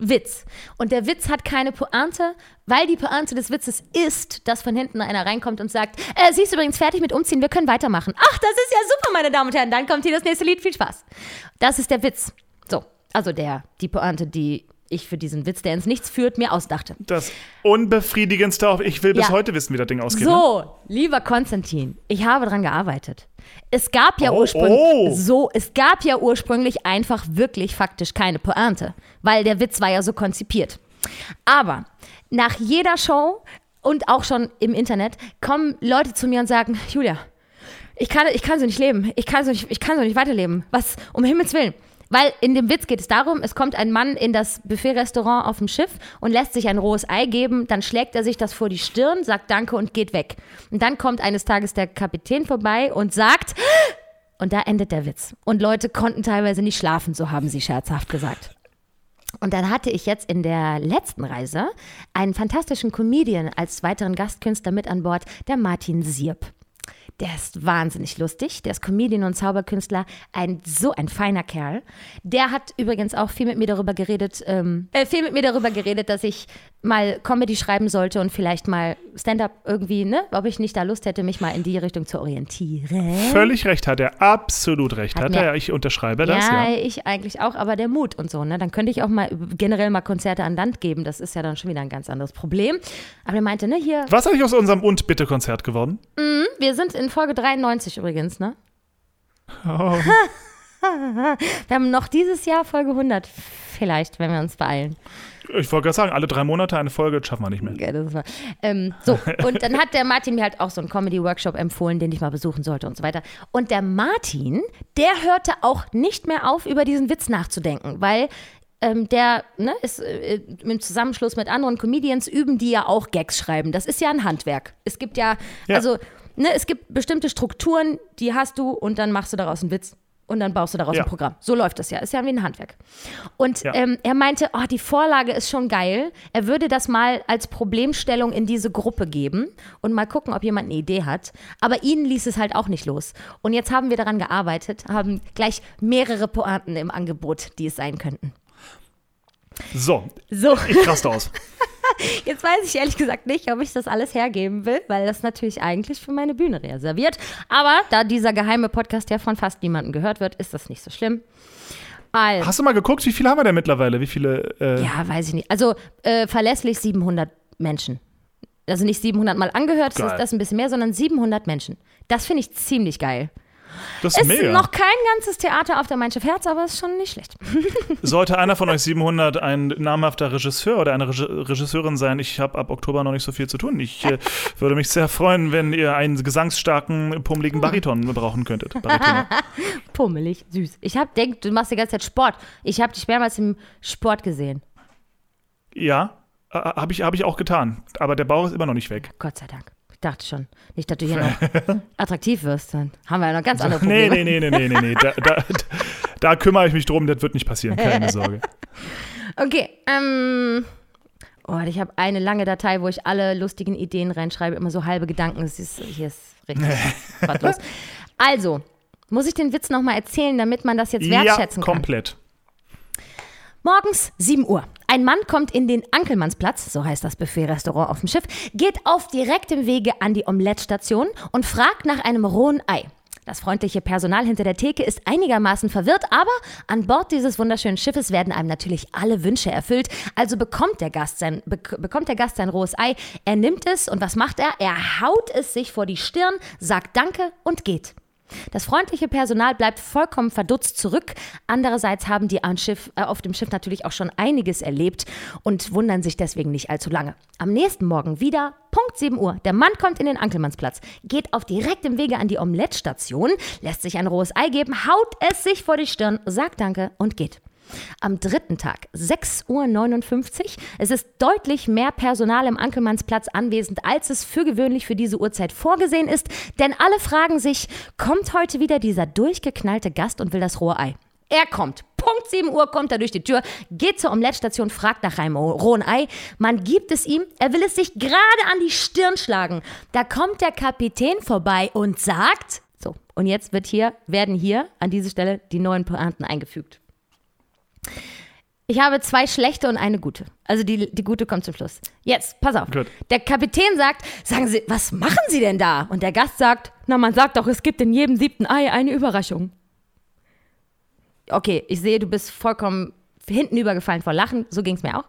Witz. Und der Witz hat keine Pointe, weil die Pointe des Witzes ist, dass von hinten einer reinkommt und sagt, äh, sie ist übrigens fertig mit Umziehen, wir können weitermachen. Ach, das ist ja super, meine Damen und Herren, dann kommt hier das nächste Lied, viel Spaß. Das ist der Witz. So, also der, die Pointe, die ich für diesen Witz, der ins Nichts führt, mir ausdachte. Das unbefriedigendste auf. Ich will bis Ja. heute wissen, wie das Ding ausgeht. ne? So, lieber Konstantin, ich habe dran gearbeitet. Es gab ja Oh, ursprünglich oh. so, es gab ja ursprünglich einfach wirklich faktisch keine Pointe, weil der Witz war ja so konzipiert. Aber nach jeder Show und auch schon im Internet kommen Leute zu mir und sagen, Julia, ich kann, ich kann so nicht leben. Ich kann so nicht, ich kann so nicht weiterleben. Was, um Himmels Willen. Weil in dem Witz geht es darum, es kommt ein Mann in das Buffet-Restaurant auf dem Schiff und lässt sich ein rohes Ei geben, dann schlägt er sich das vor die Stirn, sagt Danke und geht weg. Und dann kommt eines Tages der Kapitän vorbei und sagt, und da endet der Witz. Und Leute konnten teilweise nicht schlafen, so haben sie scherzhaft gesagt. Und dann hatte ich jetzt in der letzten Reise einen fantastischen Comedian als weiteren Gastkünstler mit an Bord, der Martin Sierp. Der ist wahnsinnig lustig. Der ist Comedian und Zauberkünstler. Ein, so ein feiner Kerl. Der hat übrigens auch viel mit mir darüber geredet, ähm, äh, viel mit mir darüber geredet, dass ich mal Comedy schreiben sollte und vielleicht mal Stand-up irgendwie, ne? Ob ich nicht da Lust hätte, mich mal in die Richtung zu orientieren. Völlig recht hat er, absolut recht hat, Hat er. Ich unterschreibe das, ja, ich eigentlich auch, aber der Mut und so, ne? Dann könnte ich auch mal generell mal Konzerte an Land geben. Das ist ja dann schon wieder ein ganz anderes Problem. Aber er meinte, ne, hier, Was ist eigentlich aus unserem Und-Bitte-Konzert geworden? wir sind in Folge 93 übrigens, ne? Oh, [LAUGHS] Wir haben noch dieses Jahr Folge 100 vielleicht, wenn wir uns beeilen. ich wollte gerade sagen, alle drei Monate eine Folge, das schaffen wir nicht mehr. Ja, das ähm, so, [LAUGHS] und dann hat der Martin mir halt auch so einen Comedy-Workshop empfohlen, den ich mal besuchen sollte und so weiter. Und der Martin, der hörte auch nicht mehr auf, über diesen Witz nachzudenken, weil ähm, der ne, ist äh, im Zusammenschluss mit anderen Comedians üben die ja auch Gags schreiben. Das ist ja ein Handwerk. Es gibt ja, Ja. also, ne, es gibt bestimmte Strukturen, die hast du und dann machst du daraus einen Witz. Und dann baust du daraus Ja. ein Programm. So läuft das ja. Ist ja wie ein Handwerk. Und Ja. ähm, er meinte, oh, die Vorlage ist schon geil. Er würde das mal als Problemstellung in diese Gruppe geben und mal gucken, ob jemand eine Idee hat. Aber ihn ließ es halt auch nicht los. Und jetzt haben wir daran gearbeitet, haben gleich mehrere Pointen im Angebot, die es sein könnten. So, So, ich raste aus. [LAUGHS] [LAUGHS] jetzt weiß ich ehrlich gesagt nicht, ob ich das alles hergeben will, weil das natürlich eigentlich für meine Bühne reserviert. Aber da dieser geheime Podcast ja von fast niemandem gehört wird, ist das nicht so schlimm. Also, Hast du mal geguckt, wie viele haben wir denn mittlerweile? Wie viele? Äh, Ja, weiß ich nicht. Also äh, verlässlich 700 Menschen. Also nicht 700 Mal angehört, das ist das ein bisschen mehr, sondern 700 Menschen. Das finde ich ziemlich geil. Das ist Ist mega. noch kein ganzes Theater auf der Mein Schiff Herz, aber ist schon nicht schlecht. [LAUGHS] Sollte einer von euch 700 ein namhafter Regisseur oder eine Regi- Regisseurin sein, ich habe ab Oktober noch nicht so viel zu tun. Ich äh, [LAUGHS] würde mich sehr freuen, wenn ihr einen gesangsstarken, pummeligen Bariton brauchen könntet. [LAUGHS] Pummelig, süß. Ich hab denkt, du machst die ganze Zeit Sport. Ich habe dich mehrmals im Sport gesehen. Ja, äh, habe ich, hab ich auch getan. Aber der Bauch ist immer noch nicht weg. Gott sei Dank. Ich dachte schon. Nicht, dass du hier noch [LAUGHS] attraktiv wirst. Dann haben wir ja noch ganz andere Probleme. nee, nee, nee, nee, nee. nee. Da, da, da kümmere ich mich drum, das wird nicht passieren, keine [LAUGHS] Sorge. Okay, ähm. Oh, ich habe eine lange Datei, wo ich alle lustigen Ideen reinschreibe, immer so halbe Gedanken. Es ist, hier ist richtig [LAUGHS] was los. Also, muss ich den Witz nochmal erzählen, damit man das jetzt Ja, wertschätzen kann? komplett. Morgens 7 Uhr. Ein Mann kommt in den Ankelmannsplatz, so heißt das Buffet-Restaurant auf dem Schiff, geht auf direktem Wege an die Omelettstation und fragt nach einem rohen Ei. Das freundliche Personal hinter der Theke ist einigermaßen verwirrt, aber an Bord dieses wunderschönen Schiffes werden einem natürlich alle Wünsche erfüllt. Also bekommt der Gast sein, bek bekommt der Gast sein rohes Ei, er nimmt es und was macht er? Er haut es sich vor die Stirn, sagt Danke und geht. Das freundliche Personal bleibt vollkommen verdutzt zurück. Andererseits haben die Schiff, äh, auf dem Schiff natürlich auch schon einiges erlebt und wundern sich deswegen nicht allzu lange. Am nächsten Morgen wieder, Punkt 7 Uhr. Der Mann kommt in den Ankelmannsplatz, geht auf direktem Wege an die Omelettstation, lässt sich ein rohes Ei geben, haut es sich vor die Stirn, sagt Danke und geht. Am dritten Tag, 6.59 Uhr. Es ist deutlich mehr Personal im Ankelmannsplatz anwesend, als es für gewöhnlich für diese Uhrzeit vorgesehen ist, denn alle fragen sich, kommt heute wieder dieser durchgeknallte Gast und will das rohe Ei? Er kommt. Punkt 7 Uhr kommt er durch die Tür, geht zur Omelettstation, fragt nach einem rohen Ei. Man gibt es ihm, er will es sich gerade an die Stirn schlagen. Da kommt der Kapitän vorbei und sagt, so, und jetzt wird hier, werden hier an diese Stelle die neuen Pointen eingefügt. Ich habe zwei schlechte und eine gute. Also die, die gute kommt zum Schluss. Jetzt, pass auf. Gut. Der Kapitän sagt, sagen Sie, was machen Sie denn da? Und der Gast sagt, na, man sagt doch, es gibt in jedem siebten Ei eine Überraschung. Okay, ich sehe, du bist vollkommen hinten übergefallen vor Lachen. So ging es mir auch.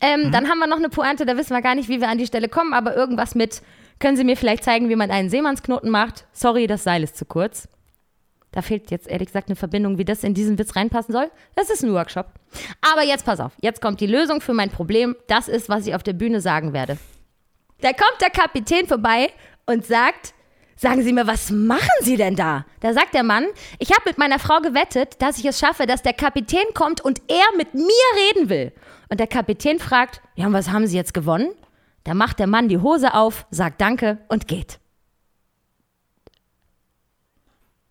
Ähm, Dann haben wir noch eine Pointe, da wissen wir gar nicht, wie wir an die Stelle kommen, aber irgendwas mit, können Sie mir vielleicht zeigen, wie man einen Seemannsknoten macht? Sorry, das Seil ist zu kurz. Da fehlt jetzt ehrlich gesagt eine Verbindung, wie das in diesen Witz reinpassen soll. Das ist ein Workshop. Aber jetzt pass auf, jetzt kommt die Lösung für mein Problem. Das ist, was ich auf der Bühne sagen werde. Da kommt der Kapitän vorbei und sagt, Sagen Sie mir, was machen Sie denn da? Da sagt der Mann, ich habe mit meiner Frau gewettet, dass ich es schaffe, dass der Kapitän kommt und er mit mir reden will. Und der Kapitän fragt, ja, und was haben Sie jetzt gewonnen? Da macht der Mann die Hose auf, sagt Danke und geht.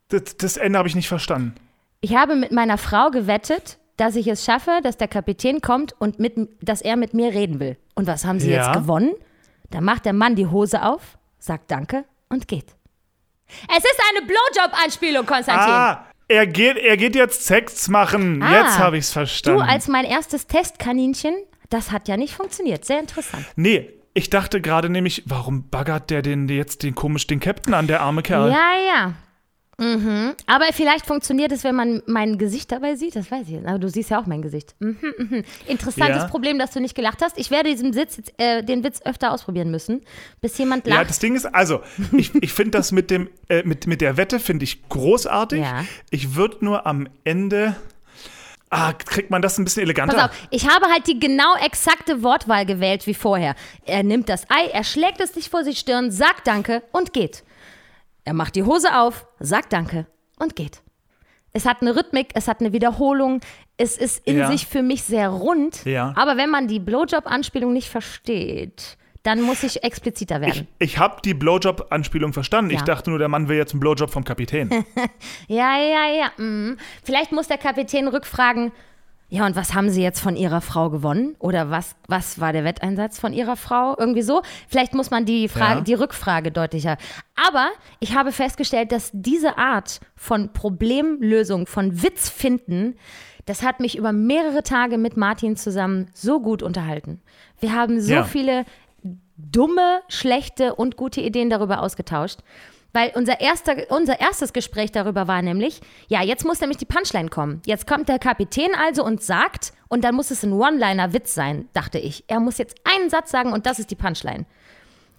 Das, das Ende habe ich nicht verstanden. Ich habe mit meiner Frau gewettet, dass ich es schaffe, dass der Kapitän kommt und mit, dass er mit mir reden will. Und was haben Sie Ja. jetzt gewonnen? Da macht der Mann die Hose auf, sagt Danke und geht. Es ist eine Blowjob-Anspielung, Konstantin. Ah, er geht, er geht jetzt Sex machen. Ah, jetzt habe ich es verstanden. Du als mein erstes Testkaninchen, das hat ja nicht funktioniert. Sehr interessant. nee, ich dachte gerade nämlich, warum baggert der den jetzt den komisch den Captain an, der arme Kerl? Ja, ja. Mhm. Aber vielleicht funktioniert es, wenn man mein Gesicht dabei sieht. Das weiß ich. jetzt. Aber du siehst ja auch mein Gesicht. Mhm, mhm. Interessantes Ja. Problem, dass du nicht gelacht hast. Ich werde diesen Sitz, jetzt, äh, den Witz öfter ausprobieren müssen, bis jemand Ja, lacht. das Ding ist, also, ich, ich finde das mit, dem, äh, mit, mit der Wette, finde ich großartig. Ja. Ich würde nur am Ende. Ah, kriegt man das ein bisschen eleganter? Pass auf, ich habe halt die genau exakte Wortwahl gewählt wie vorher. Er nimmt das Ei, er schlägt es sich vor die Stirn, sagt Danke und geht. Er macht die Hose auf, sagt Danke und geht. Es hat eine Rhythmik, es hat eine Wiederholung, es ist in Ja. sich für mich sehr rund. Ja. Aber wenn man die Blowjob-Anspielung nicht versteht, dann muss ich expliziter Ich, werden. ich habe die Blowjob-Anspielung verstanden. Ich Ja. dachte nur, der Mann will jetzt einen Blowjob vom Kapitän. [LAUGHS] Ja, ja, ja. mhm. Vielleicht muss der Kapitän rückfragen, ja, und was haben Sie jetzt von Ihrer Frau gewonnen? Oder was, was war der Wetteinsatz von Ihrer Frau? Irgendwie so. Vielleicht muss man die, Frage, Ja. die Rückfrage deutlicher. Aber ich habe festgestellt, dass diese Art von Problemlösung, von Witz finden, das hat mich über mehrere Tage mit Martin zusammen so gut unterhalten. Wir haben so Ja. viele dumme, schlechte und gute Ideen darüber ausgetauscht. Weil unser, erster, unser erstes Gespräch darüber war nämlich, ja, jetzt muss nämlich die Punchline kommen. Jetzt kommt der Kapitän also und sagt, und dann muss es ein One-Liner-Witz sein, dachte ich. Er muss jetzt einen Satz sagen und das ist die Punchline.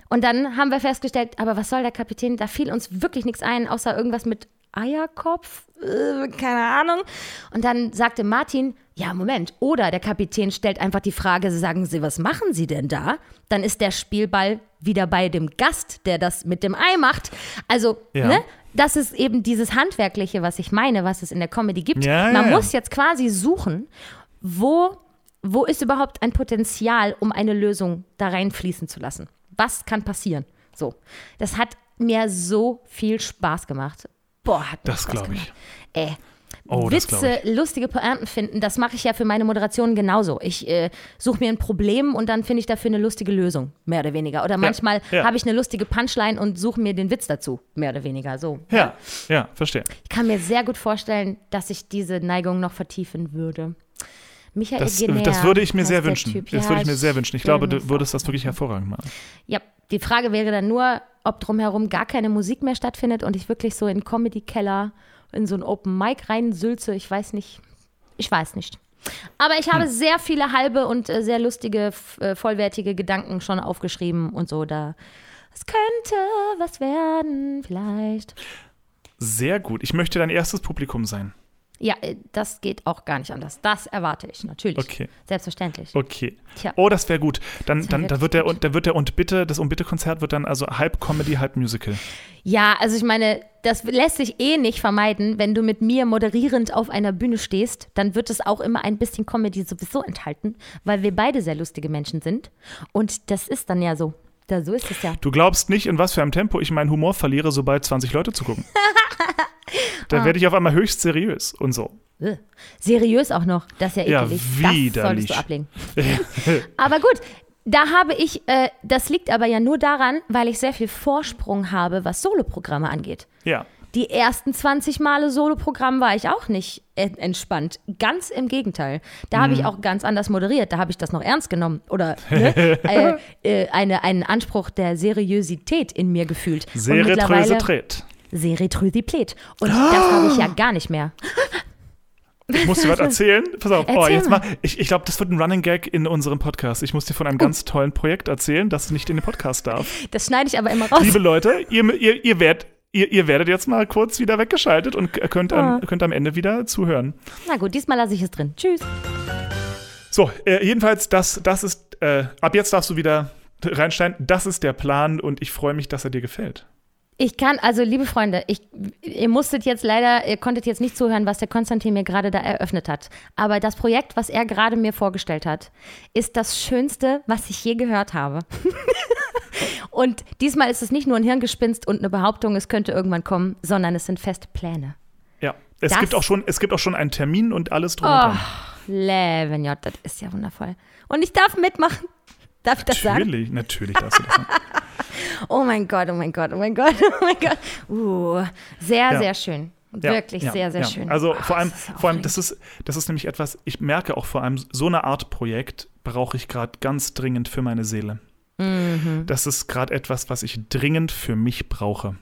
Und dann haben wir festgestellt, aber was soll der Kapitän? Da fiel uns wirklich nichts ein, außer irgendwas mit Eierkopf, äh, keine Ahnung. Und dann sagte Martin, ja, Moment, oder der Kapitän stellt einfach die Frage, sagen Sie, was machen Sie denn da? Dann ist der Spielball wieder bei dem Gast, der das mit dem Ei macht. Also, Ja. ne? Das ist eben dieses Handwerkliche, was ich meine, was es in der Comedy gibt. Ja, Man ja, muss jetzt quasi suchen, wo, wo ist überhaupt ein Potenzial, um eine Lösung da reinfließen zu lassen? Was kann passieren? So. Das hat mir so viel Spaß gemacht. Boah, hat Das Spaß glaub ich. Ey. Oh, Witze, lustige Pointen finden, das mache ich ja für meine Moderation genauso. Ich äh, suche mir ein Problem und dann finde ich dafür eine lustige Lösung, mehr oder weniger. Oder manchmal ja. habe ich eine lustige Punchline und suche mir den Witz dazu, mehr oder weniger. So. Ja, ja, verstehe. Ich kann mir sehr gut vorstellen, dass ich diese Neigung noch vertiefen würde. Michael Das, Genär das würde ich mir sehr wünschen. Typ. Das Ja, würde ich mir sehr wünschen. Ich glaube, du würdest das wirklich hervorragend machen. Ja, die Frage wäre dann nur, ob drumherum gar keine Musik mehr stattfindet und ich wirklich so in Comedy-Keller, in so ein Open Mic reinsülze. Ich weiß nicht. Ich weiß nicht. Aber ich Hm. habe sehr viele halbe und äh, sehr lustige, äh, vollwertige Gedanken schon aufgeschrieben und so. Da es könnte was werden, vielleicht. Sehr gut. Ich möchte dein erstes Publikum sein. Ja, äh, das geht auch gar nicht anders. Das erwarte ich, natürlich. Okay. Selbstverständlich. Okay. Tja. Oh, das wäre gut. Dann, wär dann da wirklich wird der und da wird der und bitte das und bitte Konzert wird dann also halb Comedy, halb Musical. Ja, also ich meine, das lässt sich eh nicht vermeiden. Wenn du mit mir moderierend auf einer Bühne stehst, dann wird es auch immer ein bisschen Comedy sowieso enthalten, weil wir beide sehr lustige Menschen sind. Und das ist dann ja so. Da, so ist es ja. Du glaubst nicht, in was für einem Tempo ich meinen Humor verliere, sobald 20 Leute zugucken. [LAUGHS] Ah. da werde ich auf einmal höchst seriös und so. Äh, Seriös auch noch. Das ist ja Ja, ekelig. das widerlich. solltest du ablegen. [LAUGHS] aber gut, da habe ich, äh, das liegt aber ja nur daran, weil ich sehr viel Vorsprung habe, was Soloprogramme angeht. Ja. Die ersten 20 Male Soloprogramm war ich auch nicht en- entspannt. Ganz im Gegenteil. Da Mhm. habe ich auch ganz anders moderiert. Da habe ich das noch ernst genommen. Oder ne, [LAUGHS] äh, äh, eine, einen Anspruch der Seriosität in mir gefühlt. Und Sehr Tret. Seritrösität. Und das habe ich ja gar nicht mehr. Ich muss dir was erzählen. Pass auf. Oh, Erzähl jetzt mal. mal. Ich, ich glaube, das wird ein Running Gag in unserem Podcast. Ich muss dir von einem ganz tollen Projekt erzählen, das nicht in den Podcast darf. Das schneide ich aber immer raus. Liebe Leute, ihr, ihr, ihr, werdet, ihr, ihr werdet jetzt mal kurz wieder weggeschaltet und könnt, Ah. am, könnt am Ende wieder zuhören. Na gut, diesmal lasse ich es drin. Tschüss. So, äh, jedenfalls, das, das ist, äh, ab jetzt darfst du wieder reinsteigen. Das ist der Plan und ich freue mich, dass er dir gefällt. Ich kann, also liebe Freunde, ich, ihr musstet jetzt leider, ihr konntet jetzt nicht zuhören, was der Konstantin mir gerade da eröffnet hat. Aber das Projekt, was er gerade mir vorgestellt hat, ist das Schönste, was ich je gehört habe. [LAUGHS] und diesmal ist es nicht nur ein Hirngespinst und eine Behauptung, es könnte irgendwann kommen, sondern es sind feste Pläne. Ja, es Das- gibt auch schon, es gibt auch schon einen Termin und alles drum und Oh, dran. Levenjot, das ist ja wundervoll. Und ich darf mitmachen. Darf ich das sagen? Natürlich, natürlich darfst du das sagen. [LAUGHS] Oh mein Gott, oh mein Gott, oh mein Gott, oh mein Gott. Uh, sehr, Ja. sehr schön. Ja, Wirklich ja, sehr, sehr schön. Also Oh, vor allem, das ist vor allem, das ist, das ist nämlich etwas, ich merke auch vor allem, so eine Art Projekt brauche ich gerade ganz dringend für meine Seele. Mhm. Das ist gerade etwas, was ich dringend für mich brauche.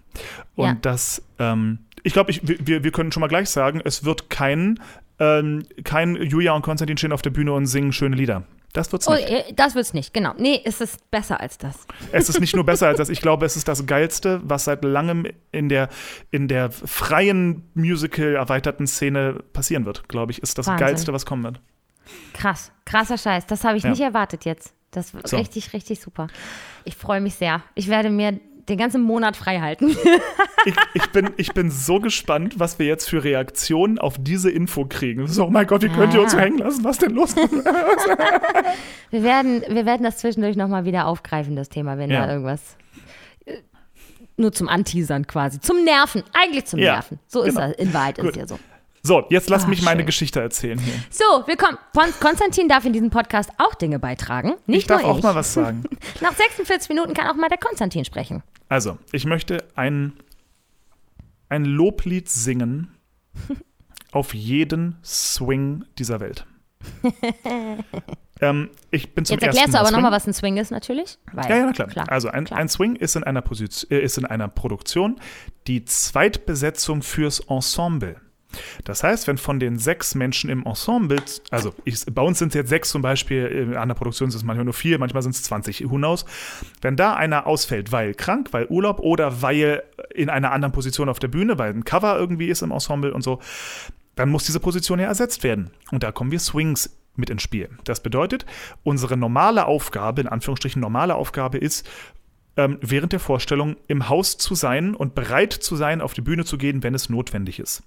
Und das, ähm, ich glaube, wir, wir können schon mal gleich sagen, es wird kein, ähm, kein Julia und Konstantin stehen auf der Bühne und singen schöne Lieder. Das wird's Oh, nicht. äh, das wird's nicht, genau. Nee, es ist besser als das. Es ist nicht nur [LAUGHS] besser als das, ich glaube, es ist das Geilste, was seit langem in der, in der freien Musical-erweiterten Szene passieren wird, glaube ich, ist das Wahnsinn. Geilste, was kommen wird. Krass, krasser Scheiß. Das habe ich Ja. nicht erwartet jetzt. Das war So. richtig, richtig super. Ich freue mich sehr. Ich werde mir den ganzen Monat frei halten. [LAUGHS] Ich, ich, bin, ich bin so gespannt, was wir jetzt für Reaktionen auf diese Info kriegen. So, oh mein Gott, wie könnt ihr uns Ja. hängen lassen? Was denn los? [LAUGHS] [LAUGHS] Wir werden, wir werden das zwischendurch nochmal wieder aufgreifen, das Thema, wenn Ja. da irgendwas. äh, Nur zum Anteasern quasi. Zum Nerven. Eigentlich zum Ja, Nerven. So ist genau. das. In Wahrheit ist Gut. es ja so. So, jetzt lass Ah, mich meine schön. Geschichte erzählen hier. So, willkommen. Konstantin darf in diesem Podcast auch Dinge beitragen. Nicht ich darf nur auch ich. mal was sagen. [LAUGHS] Nach 46 Minuten kann auch mal der Konstantin sprechen. Also, ich möchte ein, ein Loblied singen [LAUGHS] auf jeden Swing dieser Welt. [LAUGHS] ähm, ich bin zum Jetzt erklärst du aber nochmal, was ein Swing ist, natürlich. Weil, Ja, ja, na klar. Also ein, klar. ein Swing ist in, einer Position, äh, ist in einer Produktion die Zweitbesetzung fürs Ensemble. Das heißt, wenn von den sechs Menschen im Ensemble, also ich, bei uns sind es jetzt sechs zum Beispiel, in einer Produktion sind es manchmal nur vier, manchmal sind es 20, who knows. Wenn da einer ausfällt, weil krank, weil Urlaub oder weil in einer anderen Position auf der Bühne, weil ein Cover irgendwie ist im Ensemble und so, dann muss diese Position ja ersetzt werden. Und da kommen wir Swings mit ins Spiel. Das bedeutet, unsere normale Aufgabe, in Anführungsstrichen normale Aufgabe ist, ähm, während der Vorstellung im Haus zu sein und bereit zu sein, auf die Bühne zu gehen, wenn es notwendig ist.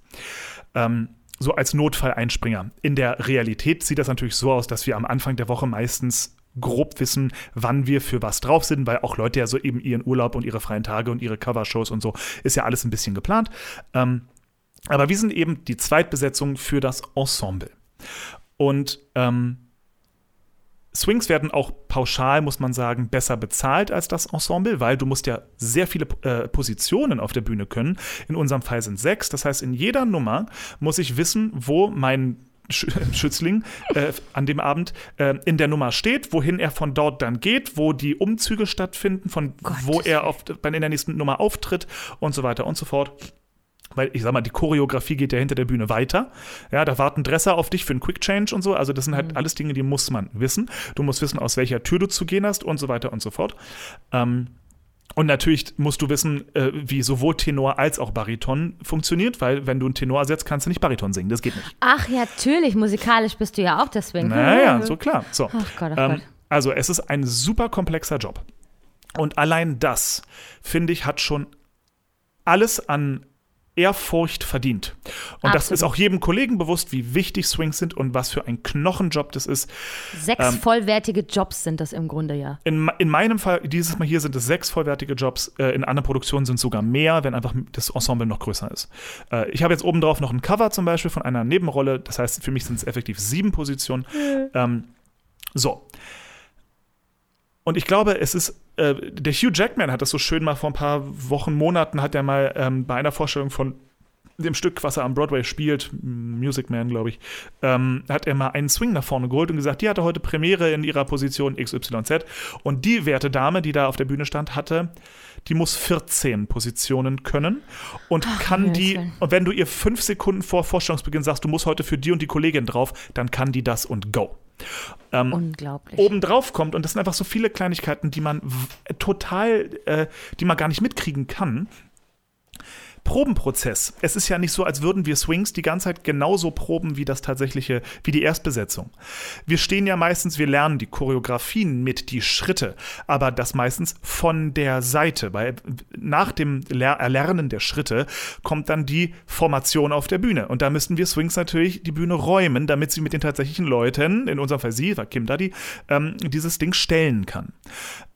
Ähm, so als Notfalleinspringer. In der Realität sieht das natürlich so aus, dass wir am Anfang der Woche meistens grob wissen, wann wir für was drauf sind, weil auch Leute ja so eben ihren Urlaub und ihre freien Tage und ihre Covershows und so ist ja alles ein bisschen geplant. Ähm, aber wir sind eben die Zweitbesetzung für das Ensemble. Und ähm, Swings werden auch pauschal, muss man sagen, besser bezahlt als das Ensemble, weil du musst ja sehr viele äh, Positionen auf der Bühne können. In unserem Fall sind sechs. Das heißt, in jeder Nummer muss ich wissen, wo mein Sch [LAUGHS] Schützling äh, an dem Abend äh, in der Nummer steht, wohin er von dort dann geht, wo die Umzüge stattfinden, von wo er auf, in der nächsten Nummer auftritt und so weiter und so fort. Weil ich sag mal, die Choreografie geht ja hinter der Bühne weiter. Ja, da warten Dresser auf dich für einen Quick Change und so. Also, das sind halt alles Dinge, die muss man wissen. Du musst wissen, aus welcher Tür du zu gehen hast und so weiter und so fort. Ähm, und natürlich musst du wissen, äh, wie sowohl Tenor als auch Bariton funktioniert, weil wenn du einen Tenor setzt, kannst du nicht Bariton singen. Das geht nicht. Ach ja, natürlich. Musikalisch bist du ja auch Swing. Naja, so klar. So. Ach Gott, ach Ähm, Gott. also es ist ein super komplexer Job. Und allein das, finde ich, hat schon alles an Ehrfurcht verdient. Und das Absolut. ist auch jedem Kollegen bewusst, wie wichtig Swings sind und was für ein Knochenjob das ist. Sechs ähm, vollwertige Jobs sind das im Grunde ja. In, in meinem Fall, dieses Mal hier sind es sechs vollwertige Jobs, äh, in anderen Produktionen sind es sogar mehr, wenn einfach das Ensemble noch größer ist. Äh, ich habe jetzt obendrauf noch ein Cover zum Beispiel von einer Nebenrolle, das heißt, für mich sind es effektiv sieben Positionen. Ähm, so. Und ich glaube, es ist, äh, der Hugh Jackman hat das so schön mal vor ein paar Wochen, Monaten, hat er mal ähm, bei einer Vorstellung von dem Stück, was er am Broadway spielt, Music Man, glaube ich, ähm, hat er mal einen Swing nach vorne geholt und gesagt, die hatte heute Premiere in ihrer Position XYZ. Und die werte Dame, die da auf der Bühne stand, hatte, die muss 14 Positionen können und kann Himmels die, und wenn du ihr fünf Sekunden vor Vorstellungsbeginn sagst, du musst heute für die und die Kollegin drauf, dann kann die das und go. Ähm, Unglaublich. obendrauf kommt und das sind einfach so viele Kleinigkeiten, die man total, äh, die man gar nicht mitkriegen kann, Probenprozess. Es ist ja nicht so, als würden wir Swings die ganze Zeit genauso proben wie das tatsächliche, wie die Erstbesetzung. Wir stehen ja meistens, wir lernen die Choreografien mit, die Schritte, aber das meistens von der Seite. Weil nach dem Erlernen der Schritte kommt dann die Formation auf der Bühne. Und da müssten wir Swings natürlich die Bühne räumen, damit sie mit den tatsächlichen Leuten, in unserem Fall sie, war Kim Daddy, ähm, dieses Ding stellen kann.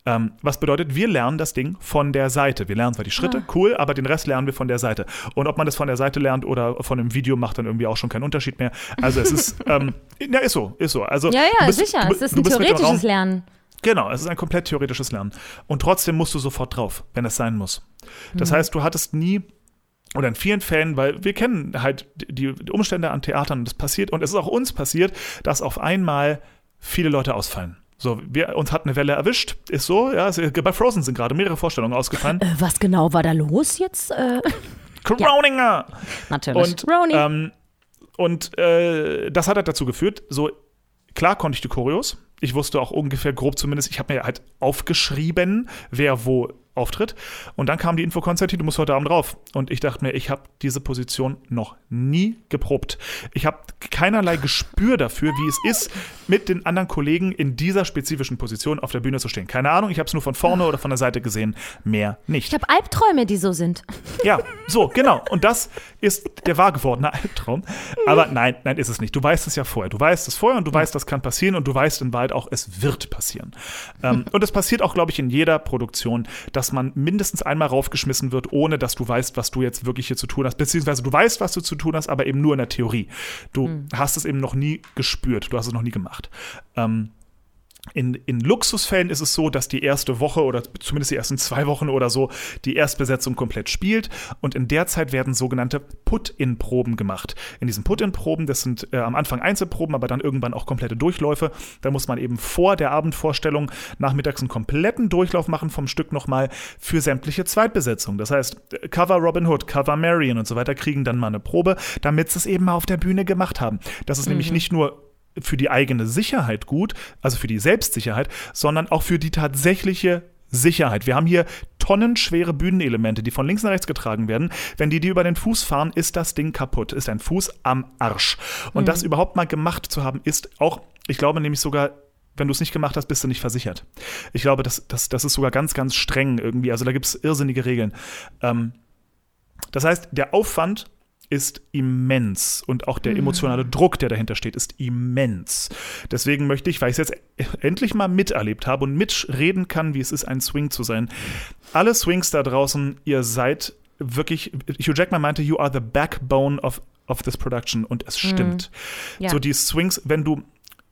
Ähm, was bedeutet, wir lernen das Ding von der Seite. Wir lernen zwar die Schritte, ah. cool, aber den Rest lernen wir von der Seite. Und ob man das von der Seite lernt oder von einem Video, macht dann irgendwie auch schon keinen Unterschied mehr. Also es ist, [LAUGHS] ähm, ja, ist so, ist so. Also, ja, ja, bist, sicher. Du, es ist ein theoretisches Lernen. Genau, es ist ein komplett theoretisches Lernen. Und trotzdem musst du sofort drauf, wenn es sein muss. Das mhm. heißt, du hattest nie oder in vielen Fällen, weil wir kennen halt die, Umstände an Theatern und das passiert und es ist auch uns passiert, dass auf einmal viele Leute ausfallen. So, wir, uns hat eine Welle erwischt, ist so, ja. Bei Frozen sind gerade mehrere Vorstellungen ausgefallen. Äh, was genau war da los jetzt? Äh, [LAUGHS] Croninger! Ja, natürlich. Und, ähm, und äh, das hat halt dazu geführt, so, klar konnte ich die Choreos. Ich wusste auch ungefähr grob zumindest, ich habe mir halt aufgeschrieben, wer wo auftritt. Und dann kam die Info Konstantin, du musst heute Abend drauf. Und ich dachte mir, ich habe diese Position noch nie geprobt. Ich habe keinerlei Gespür dafür, wie es ist, mit den anderen Kollegen in dieser spezifischen Position auf der Bühne zu stehen. Keine Ahnung, ich habe es nur von vorne oder von der Seite gesehen, mehr nicht. Ich habe Albträume, die so sind. Ja, so, genau. Und das ist der wahr gewordene Albtraum. Aber nein, nein, ist es nicht. Du weißt es ja vorher. Du weißt es vorher und du weißt, das kann passieren und du weißt in Wahrheit auch, es wird passieren. Ähm, und es passiert auch, glaube ich, in jeder Produktion, dass dass man mindestens einmal raufgeschmissen wird, ohne dass du weißt, was du jetzt wirklich hier zu tun hast. Beziehungsweise du weißt, was du zu tun hast, aber eben nur in der Theorie. Du mhm. hast es eben noch nie gespürt, du hast es noch nie gemacht. Ähm, in, in Luxusfällen ist es so, dass die erste Woche oder zumindest die ersten zwei Wochen oder so die Erstbesetzung komplett spielt und in der Zeit werden sogenannte Put-in-Proben gemacht. In diesen Put-in-Proben, das sind äh, am Anfang Einzelproben, aber dann irgendwann auch komplette Durchläufe. Da muss man eben vor der Abendvorstellung nachmittags einen kompletten Durchlauf machen vom Stück nochmal für sämtliche Zweitbesetzungen. Das heißt, Cover Robin Hood, Cover Marion und so weiter kriegen dann mal eine Probe, damit sie es eben mal auf der Bühne gemacht haben. Das ist mhm. nämlich nicht nur für die eigene Sicherheit gut, also für die Selbstsicherheit, sondern auch für die tatsächliche Sicherheit. Wir haben hier tonnenschwere Bühnenelemente, die von links nach rechts getragen werden. Wenn die die über den Fuß fahren, ist das Ding kaputt, ist ein Fuß am Arsch. Und mhm. das überhaupt mal gemacht zu haben, ist auch, ich glaube nämlich sogar wenn du es nicht gemacht hast, bist du nicht versichert. Ich glaube, das, das, das ist sogar ganz, ganz streng irgendwie. Also da gibt es irrsinnige Regeln. Ähm, das heißt, der Aufwand ist immens und auch der mhm. emotionale Druck, der dahinter steht, ist immens. Deswegen möchte ich, weil ich es jetzt endlich mal miterlebt habe und mitreden kann, wie es ist, ein Swing zu sein. Alle Swings da draußen, ihr seid wirklich, Hugh Jackman meinte, you are the backbone of of this production und es stimmt. Mhm. Ja. So die Swings, wenn du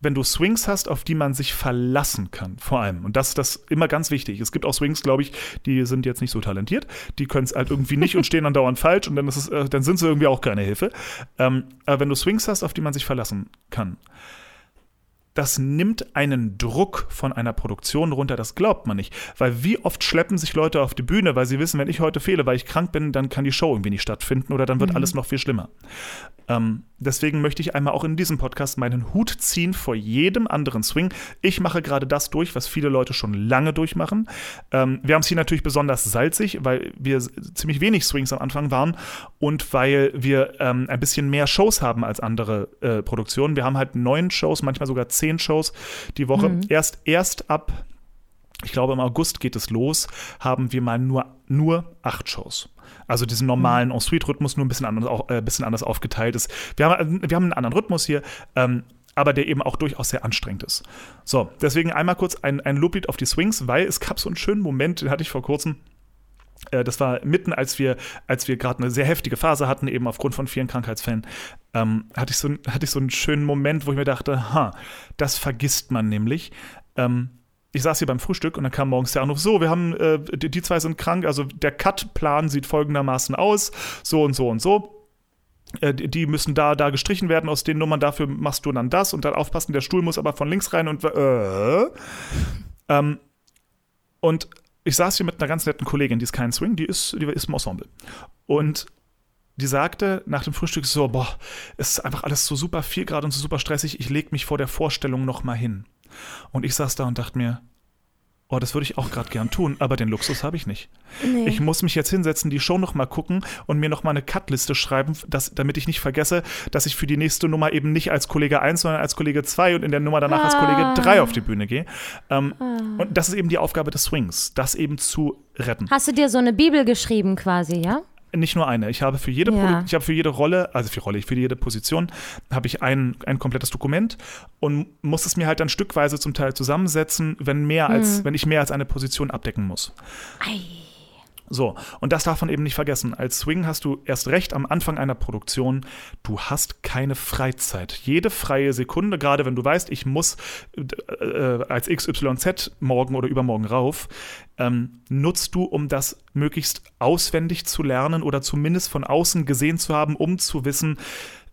wenn du Swings hast, auf die man sich verlassen kann, vor allem. Und das ist das immer ganz wichtig. Es gibt auch Swings, glaube ich, die sind jetzt nicht so talentiert, die können es halt irgendwie nicht und stehen dann dauernd falsch und dann, ist es, äh, dann sind sie irgendwie auch keine Hilfe. Ähm, aber wenn du Swings hast, auf die man sich verlassen kann, das nimmt einen Druck von einer Produktion runter, das glaubt man nicht. Weil wie oft schleppen sich Leute auf die Bühne, weil sie wissen, wenn ich heute fehle, weil ich krank bin, dann kann die Show irgendwie nicht stattfinden oder dann wird mhm. alles noch viel schlimmer. Ähm, deswegen möchte ich einmal auch in diesem Podcast meinen Hut ziehen vor jedem anderen Swing. Ich mache gerade das durch, was viele Leute schon lange durchmachen. Ähm, wir haben es hier natürlich besonders salzig, weil wir ziemlich wenig Swings am Anfang waren und weil wir ähm, ein bisschen mehr Shows haben als andere äh, Produktionen. Wir haben halt neun Shows, manchmal sogar zehn Shows die Woche. Mhm. Erst, erst ab ich glaube, im August geht es los, haben wir mal nur, nur acht Shows. Also diesen normalen mhm. Ensuite-Rhythmus nur ein bisschen anders, äh, bisschen anders aufgeteilt ist. Wir haben, wir haben einen anderen Rhythmus hier. Ähm, aber der eben auch durchaus sehr anstrengend ist. So, deswegen einmal kurz ein, ein Loblied auf die Swings, weil es gab so einen schönen Moment, den hatte ich vor kurzem. Äh, das war mitten, als wir, als wir gerade eine sehr heftige Phase hatten, eben aufgrund von vielen Krankheitsfällen, ähm, hatte, ich so, hatte ich so einen schönen Moment, wo ich mir dachte, ha, das vergisst man nämlich. Ähm, ich saß hier beim Frühstück und dann kam morgens der Anruf, so, wir haben, äh, die, die, zwei sind krank, also der Cut-Plan sieht folgendermaßen aus, so und so und so. Äh, die müssen da, da gestrichen werden aus den Nummern, dafür machst du dann das und dann aufpassen, der Stuhl muss aber von links rein und äh, ähm, und ich saß hier mit einer ganz netten Kollegin, die ist kein Swing, die ist, die ist im Ensemble. Und die sagte nach dem Frühstück so, boah, es ist einfach alles so super viel gerade und so super stressig, ich leg mich vor der Vorstellung noch mal hin. Und ich saß da und dachte mir, Oh, das würde ich auch gerade gern tun, aber den Luxus habe ich nicht. Nee. Ich muss mich jetzt hinsetzen, die Show noch mal gucken und mir noch mal eine Cutliste schreiben, dass, damit ich nicht vergesse, dass ich für die nächste Nummer eben nicht als Kollege 1, sondern als Kollege 2 und in der Nummer danach ah. als Kollege 3 auf die Bühne gehe. Ähm, ah. Und das ist eben die Aufgabe des Swings, das eben zu retten. Hast du dir so eine Bibel geschrieben quasi, ja? Nicht nur eine. Ich habe für jede, ja. ich habe für jede Rolle, also für Rolle, für jede Position, habe ich ein, ein komplettes Dokument und muss es mir halt dann stückweise zum Teil zusammensetzen, wenn mehr als, hm. wenn ich mehr als eine Position abdecken muss. Ei. So, und das darf man eben nicht vergessen. Als Swing hast du erst recht am Anfang einer Produktion, du hast keine Freizeit. Jede freie Sekunde, gerade wenn du weißt, ich muss äh, als XYZ morgen oder übermorgen rauf, ähm, nutzt du, um das möglichst auswendig zu lernen oder zumindest von außen gesehen zu haben, um zu wissen,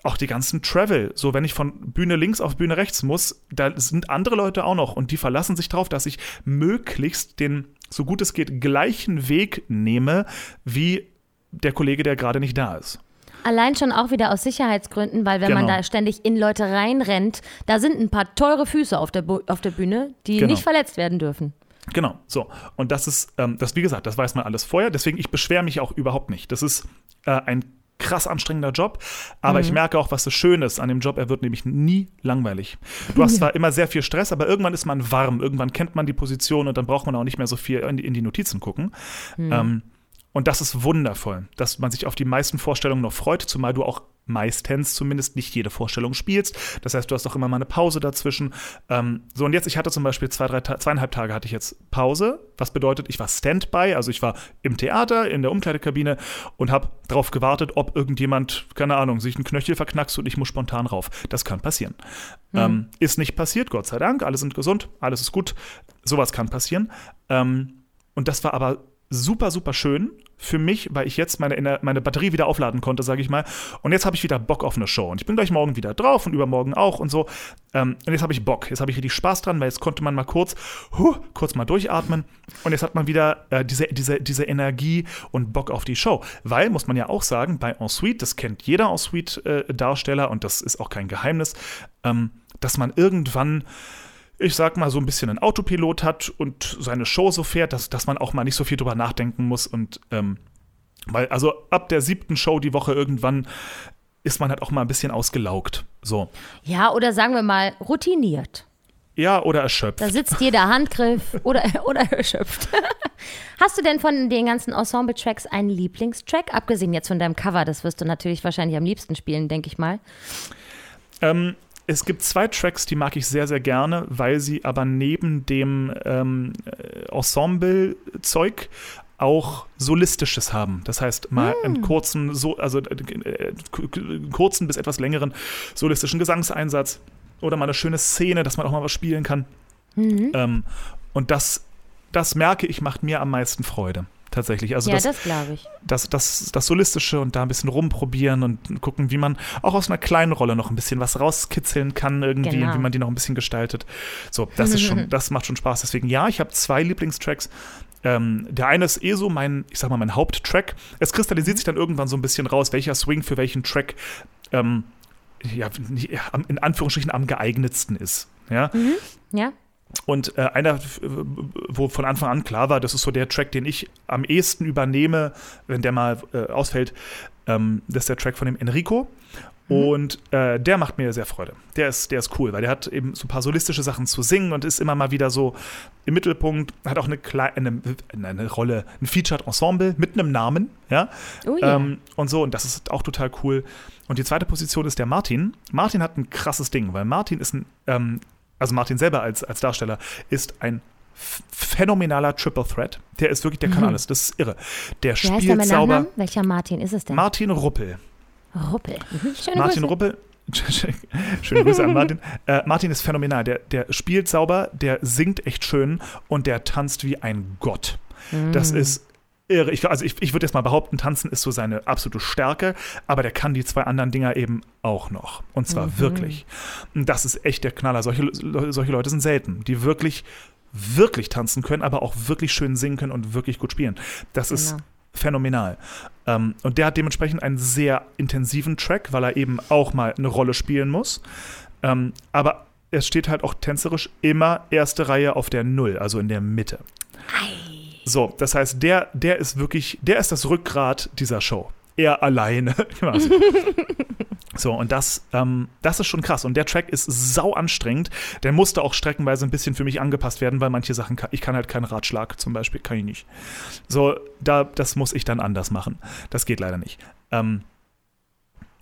auch die ganzen Travel. So, wenn ich von Bühne links auf Bühne rechts muss, da sind andere Leute auch noch und die verlassen sich darauf, dass ich möglichst den so gut es geht, gleichen Weg nehme wie der Kollege, der gerade nicht da ist. Allein schon auch wieder aus Sicherheitsgründen, weil wenn genau. man da ständig in Leute reinrennt, da sind ein paar teure Füße auf der, auf der Bühne, die genau. nicht verletzt werden dürfen. Genau, so. Und das ist, ähm, das, wie gesagt, das weiß man alles vorher. Deswegen, ich beschwere mich auch überhaupt nicht. Das ist äh, ein krass anstrengender Job, aber mhm. ich merke auch, was so schön ist an dem Job. Er wird nämlich nie langweilig. Du hast [LAUGHS] zwar immer sehr viel Stress, aber irgendwann ist man warm, irgendwann kennt man die Position und dann braucht man auch nicht mehr so viel in die, in die Notizen gucken. Mhm. Ähm, und das ist wundervoll, dass man sich auf die meisten Vorstellungen noch freut, zumal du auch meistens zumindest nicht jede Vorstellung spielst. Das heißt, du hast auch immer mal eine Pause dazwischen. Ähm, so, und jetzt, ich hatte zum Beispiel zwei, drei, zweieinhalb Tage hatte ich jetzt Pause, was bedeutet, ich war Standby, also ich war im Theater, in der Umkleidekabine und habe darauf gewartet, ob irgendjemand, keine Ahnung, sich einen Knöchel verknackst und ich muss spontan rauf. Das kann passieren. Mhm. Ähm, ist nicht passiert, Gott sei Dank, alle sind gesund, alles ist gut. Sowas kann passieren. Ähm, und das war aber super, super schön für mich, weil ich jetzt meine, meine Batterie wieder aufladen konnte, sage ich mal. Und jetzt habe ich wieder Bock auf eine Show. Und ich bin gleich morgen wieder drauf und übermorgen auch und so. Ähm, und jetzt habe ich Bock. Jetzt habe ich richtig Spaß dran, weil jetzt konnte man mal kurz, huh, kurz mal durchatmen. Und jetzt hat man wieder äh, diese, diese, diese Energie und Bock auf die Show. Weil, muss man ja auch sagen, bei Ensuite, das kennt jeder Ensuite-Darsteller äh, und das ist auch kein Geheimnis, ähm, dass man irgendwann ich sag mal, so ein bisschen einen Autopilot hat und seine Show so fährt, dass, dass man auch mal nicht so viel drüber nachdenken muss. Und ähm, weil, also ab der siebten Show die Woche irgendwann ist man halt auch mal ein bisschen ausgelaugt. So. Ja, oder sagen wir mal, routiniert. Ja, oder erschöpft. Da sitzt jeder Handgriff [LAUGHS] oder, oder erschöpft. [LAUGHS] Hast du denn von den ganzen Ensemble-Tracks einen Lieblingstrack? Abgesehen jetzt von deinem Cover, das wirst du natürlich wahrscheinlich am liebsten spielen, denke ich mal. Ähm, es gibt zwei Tracks, die mag ich sehr, sehr gerne, weil sie aber neben dem ähm, Ensemble-Zeug auch solistisches haben. Das heißt, mal mm. einen kurzen, so, also äh, kurzen bis etwas längeren solistischen Gesangseinsatz oder mal eine schöne Szene, dass man auch mal was spielen kann. Mhm. Ähm, und das, das merke ich, macht mir am meisten Freude tatsächlich. Also ja, das, das glaube ich. Das, das, das Solistische und da ein bisschen rumprobieren und gucken, wie man auch aus einer kleinen Rolle noch ein bisschen was rauskitzeln kann irgendwie genau. und wie man die noch ein bisschen gestaltet. So, das ist schon, [LAUGHS] das macht schon Spaß. Deswegen, ja, ich habe zwei Lieblingstracks. Ähm, der eine ist eh so mein, ich sag mal, mein Haupttrack. Es kristallisiert sich dann irgendwann so ein bisschen raus, welcher Swing für welchen Track ähm, ja, in Anführungsstrichen am geeignetsten ist. Ja. Mhm. Ja. Und äh, einer, wo von Anfang an klar war, das ist so der Track, den ich am ehesten übernehme, wenn der mal äh, ausfällt, ähm, das ist der Track von dem Enrico. Mhm. Und äh, der macht mir sehr Freude. Der ist, der ist cool, weil der hat eben so ein paar solistische Sachen zu singen und ist immer mal wieder so im Mittelpunkt, hat auch eine, kleine, eine, eine Rolle, ein Featured Ensemble mit einem Namen, ja. Oh yeah. ähm, und so, und das ist auch total cool. Und die zweite Position ist der Martin. Martin hat ein krasses Ding, weil Martin ist ein ähm, also Martin selber als, als Darsteller, ist ein phänomenaler Triple Threat. Der ist wirklich, der kann mhm. alles. Das ist irre. Der Wie spielt der sauber. Welcher Martin ist es denn? Martin Ruppel. Ruppel. Mhm. Schöne Martin Grüße. Ruppel. [LAUGHS] Schöne Grüße an Martin. Äh, Martin ist phänomenal. Der, der spielt sauber, der singt echt schön und der tanzt wie ein Gott. Mhm. Das ist irre. Ich, also ich, ich würde jetzt mal behaupten, Tanzen ist so seine absolute Stärke, aber der kann die zwei anderen Dinger eben auch noch. Und zwar mhm. wirklich. Das ist echt der Knaller. Solche, solche Leute sind selten, die wirklich, wirklich tanzen können, aber auch wirklich schön singen können und wirklich gut spielen. Das genau. ist phänomenal. Ähm, und der hat dementsprechend einen sehr intensiven Track, weil er eben auch mal eine Rolle spielen muss. Ähm, aber es steht halt auch tänzerisch immer erste Reihe auf der Null, also in der Mitte. So, das heißt, der, der ist wirklich, der ist das Rückgrat dieser Show. Er alleine. [LAUGHS] quasi. so, und das, ähm, das ist schon krass. Und der Track ist sau anstrengend. Der musste auch streckenweise ein bisschen für mich angepasst werden, weil manche Sachen, kann, ich kann halt keinen Ratschlag zum Beispiel, kann ich nicht. So, da, das muss ich dann anders machen. Das geht leider nicht. Ähm,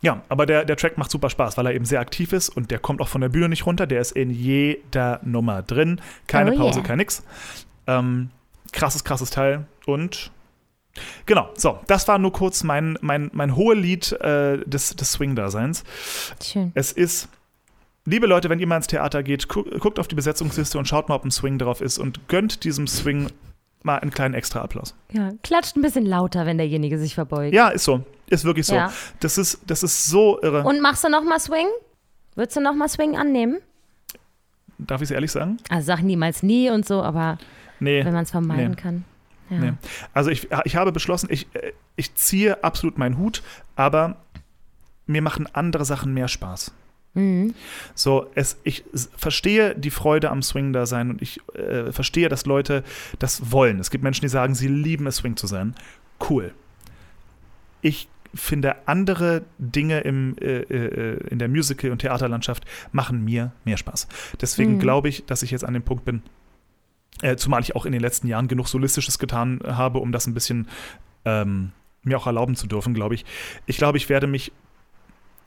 ja, aber der, der Track macht super Spaß, weil er eben sehr aktiv ist und der kommt auch von der Bühne nicht runter. Der ist in jeder Nummer drin. Keine Oh Pause, yeah. kein nix. Ähm, krasses, krasses Teil. Und genau, so, das war nur kurz mein, mein, mein hohe Lied äh, des, des Swing-Daseins. Schön. Es ist. Liebe Leute, wenn ihr mal ins Theater geht, gu guckt auf die Besetzungsliste und schaut mal, ob ein Swing drauf ist und gönnt diesem Swing mal einen kleinen extra Applaus. Ja, klatscht ein bisschen lauter, wenn derjenige sich verbeugt. Ja, ist so. Ist wirklich so. Ja. Das, ist, das ist so irre. Und machst du nochmal Swing? Würdest du nochmal Swing annehmen? Darf ich es ehrlich sagen? Also sag niemals nie und so, aber Nee. wenn man es vermeiden nee. kann. Ja. Nee. Also ich, ich habe beschlossen, ich, äh, ich ziehe absolut meinen Hut, aber mir machen andere Sachen mehr Spaß. Mhm. So, es, ich verstehe die Freude am Swing da sein und ich äh, verstehe, dass Leute das wollen. Es gibt Menschen, die sagen, sie lieben es, Swing zu sein. Cool. Ich finde, andere Dinge im, äh, äh, in der Musical- und Theaterlandschaft machen mir mehr Spaß. Deswegen Mhm. glaube ich, dass ich jetzt an dem Punkt bin, äh, zumal ich auch in den letzten Jahren genug Solistisches getan habe, um das ein bisschen ähm, mir auch erlauben zu dürfen, glaube ich. Ich glaube, ich werde mich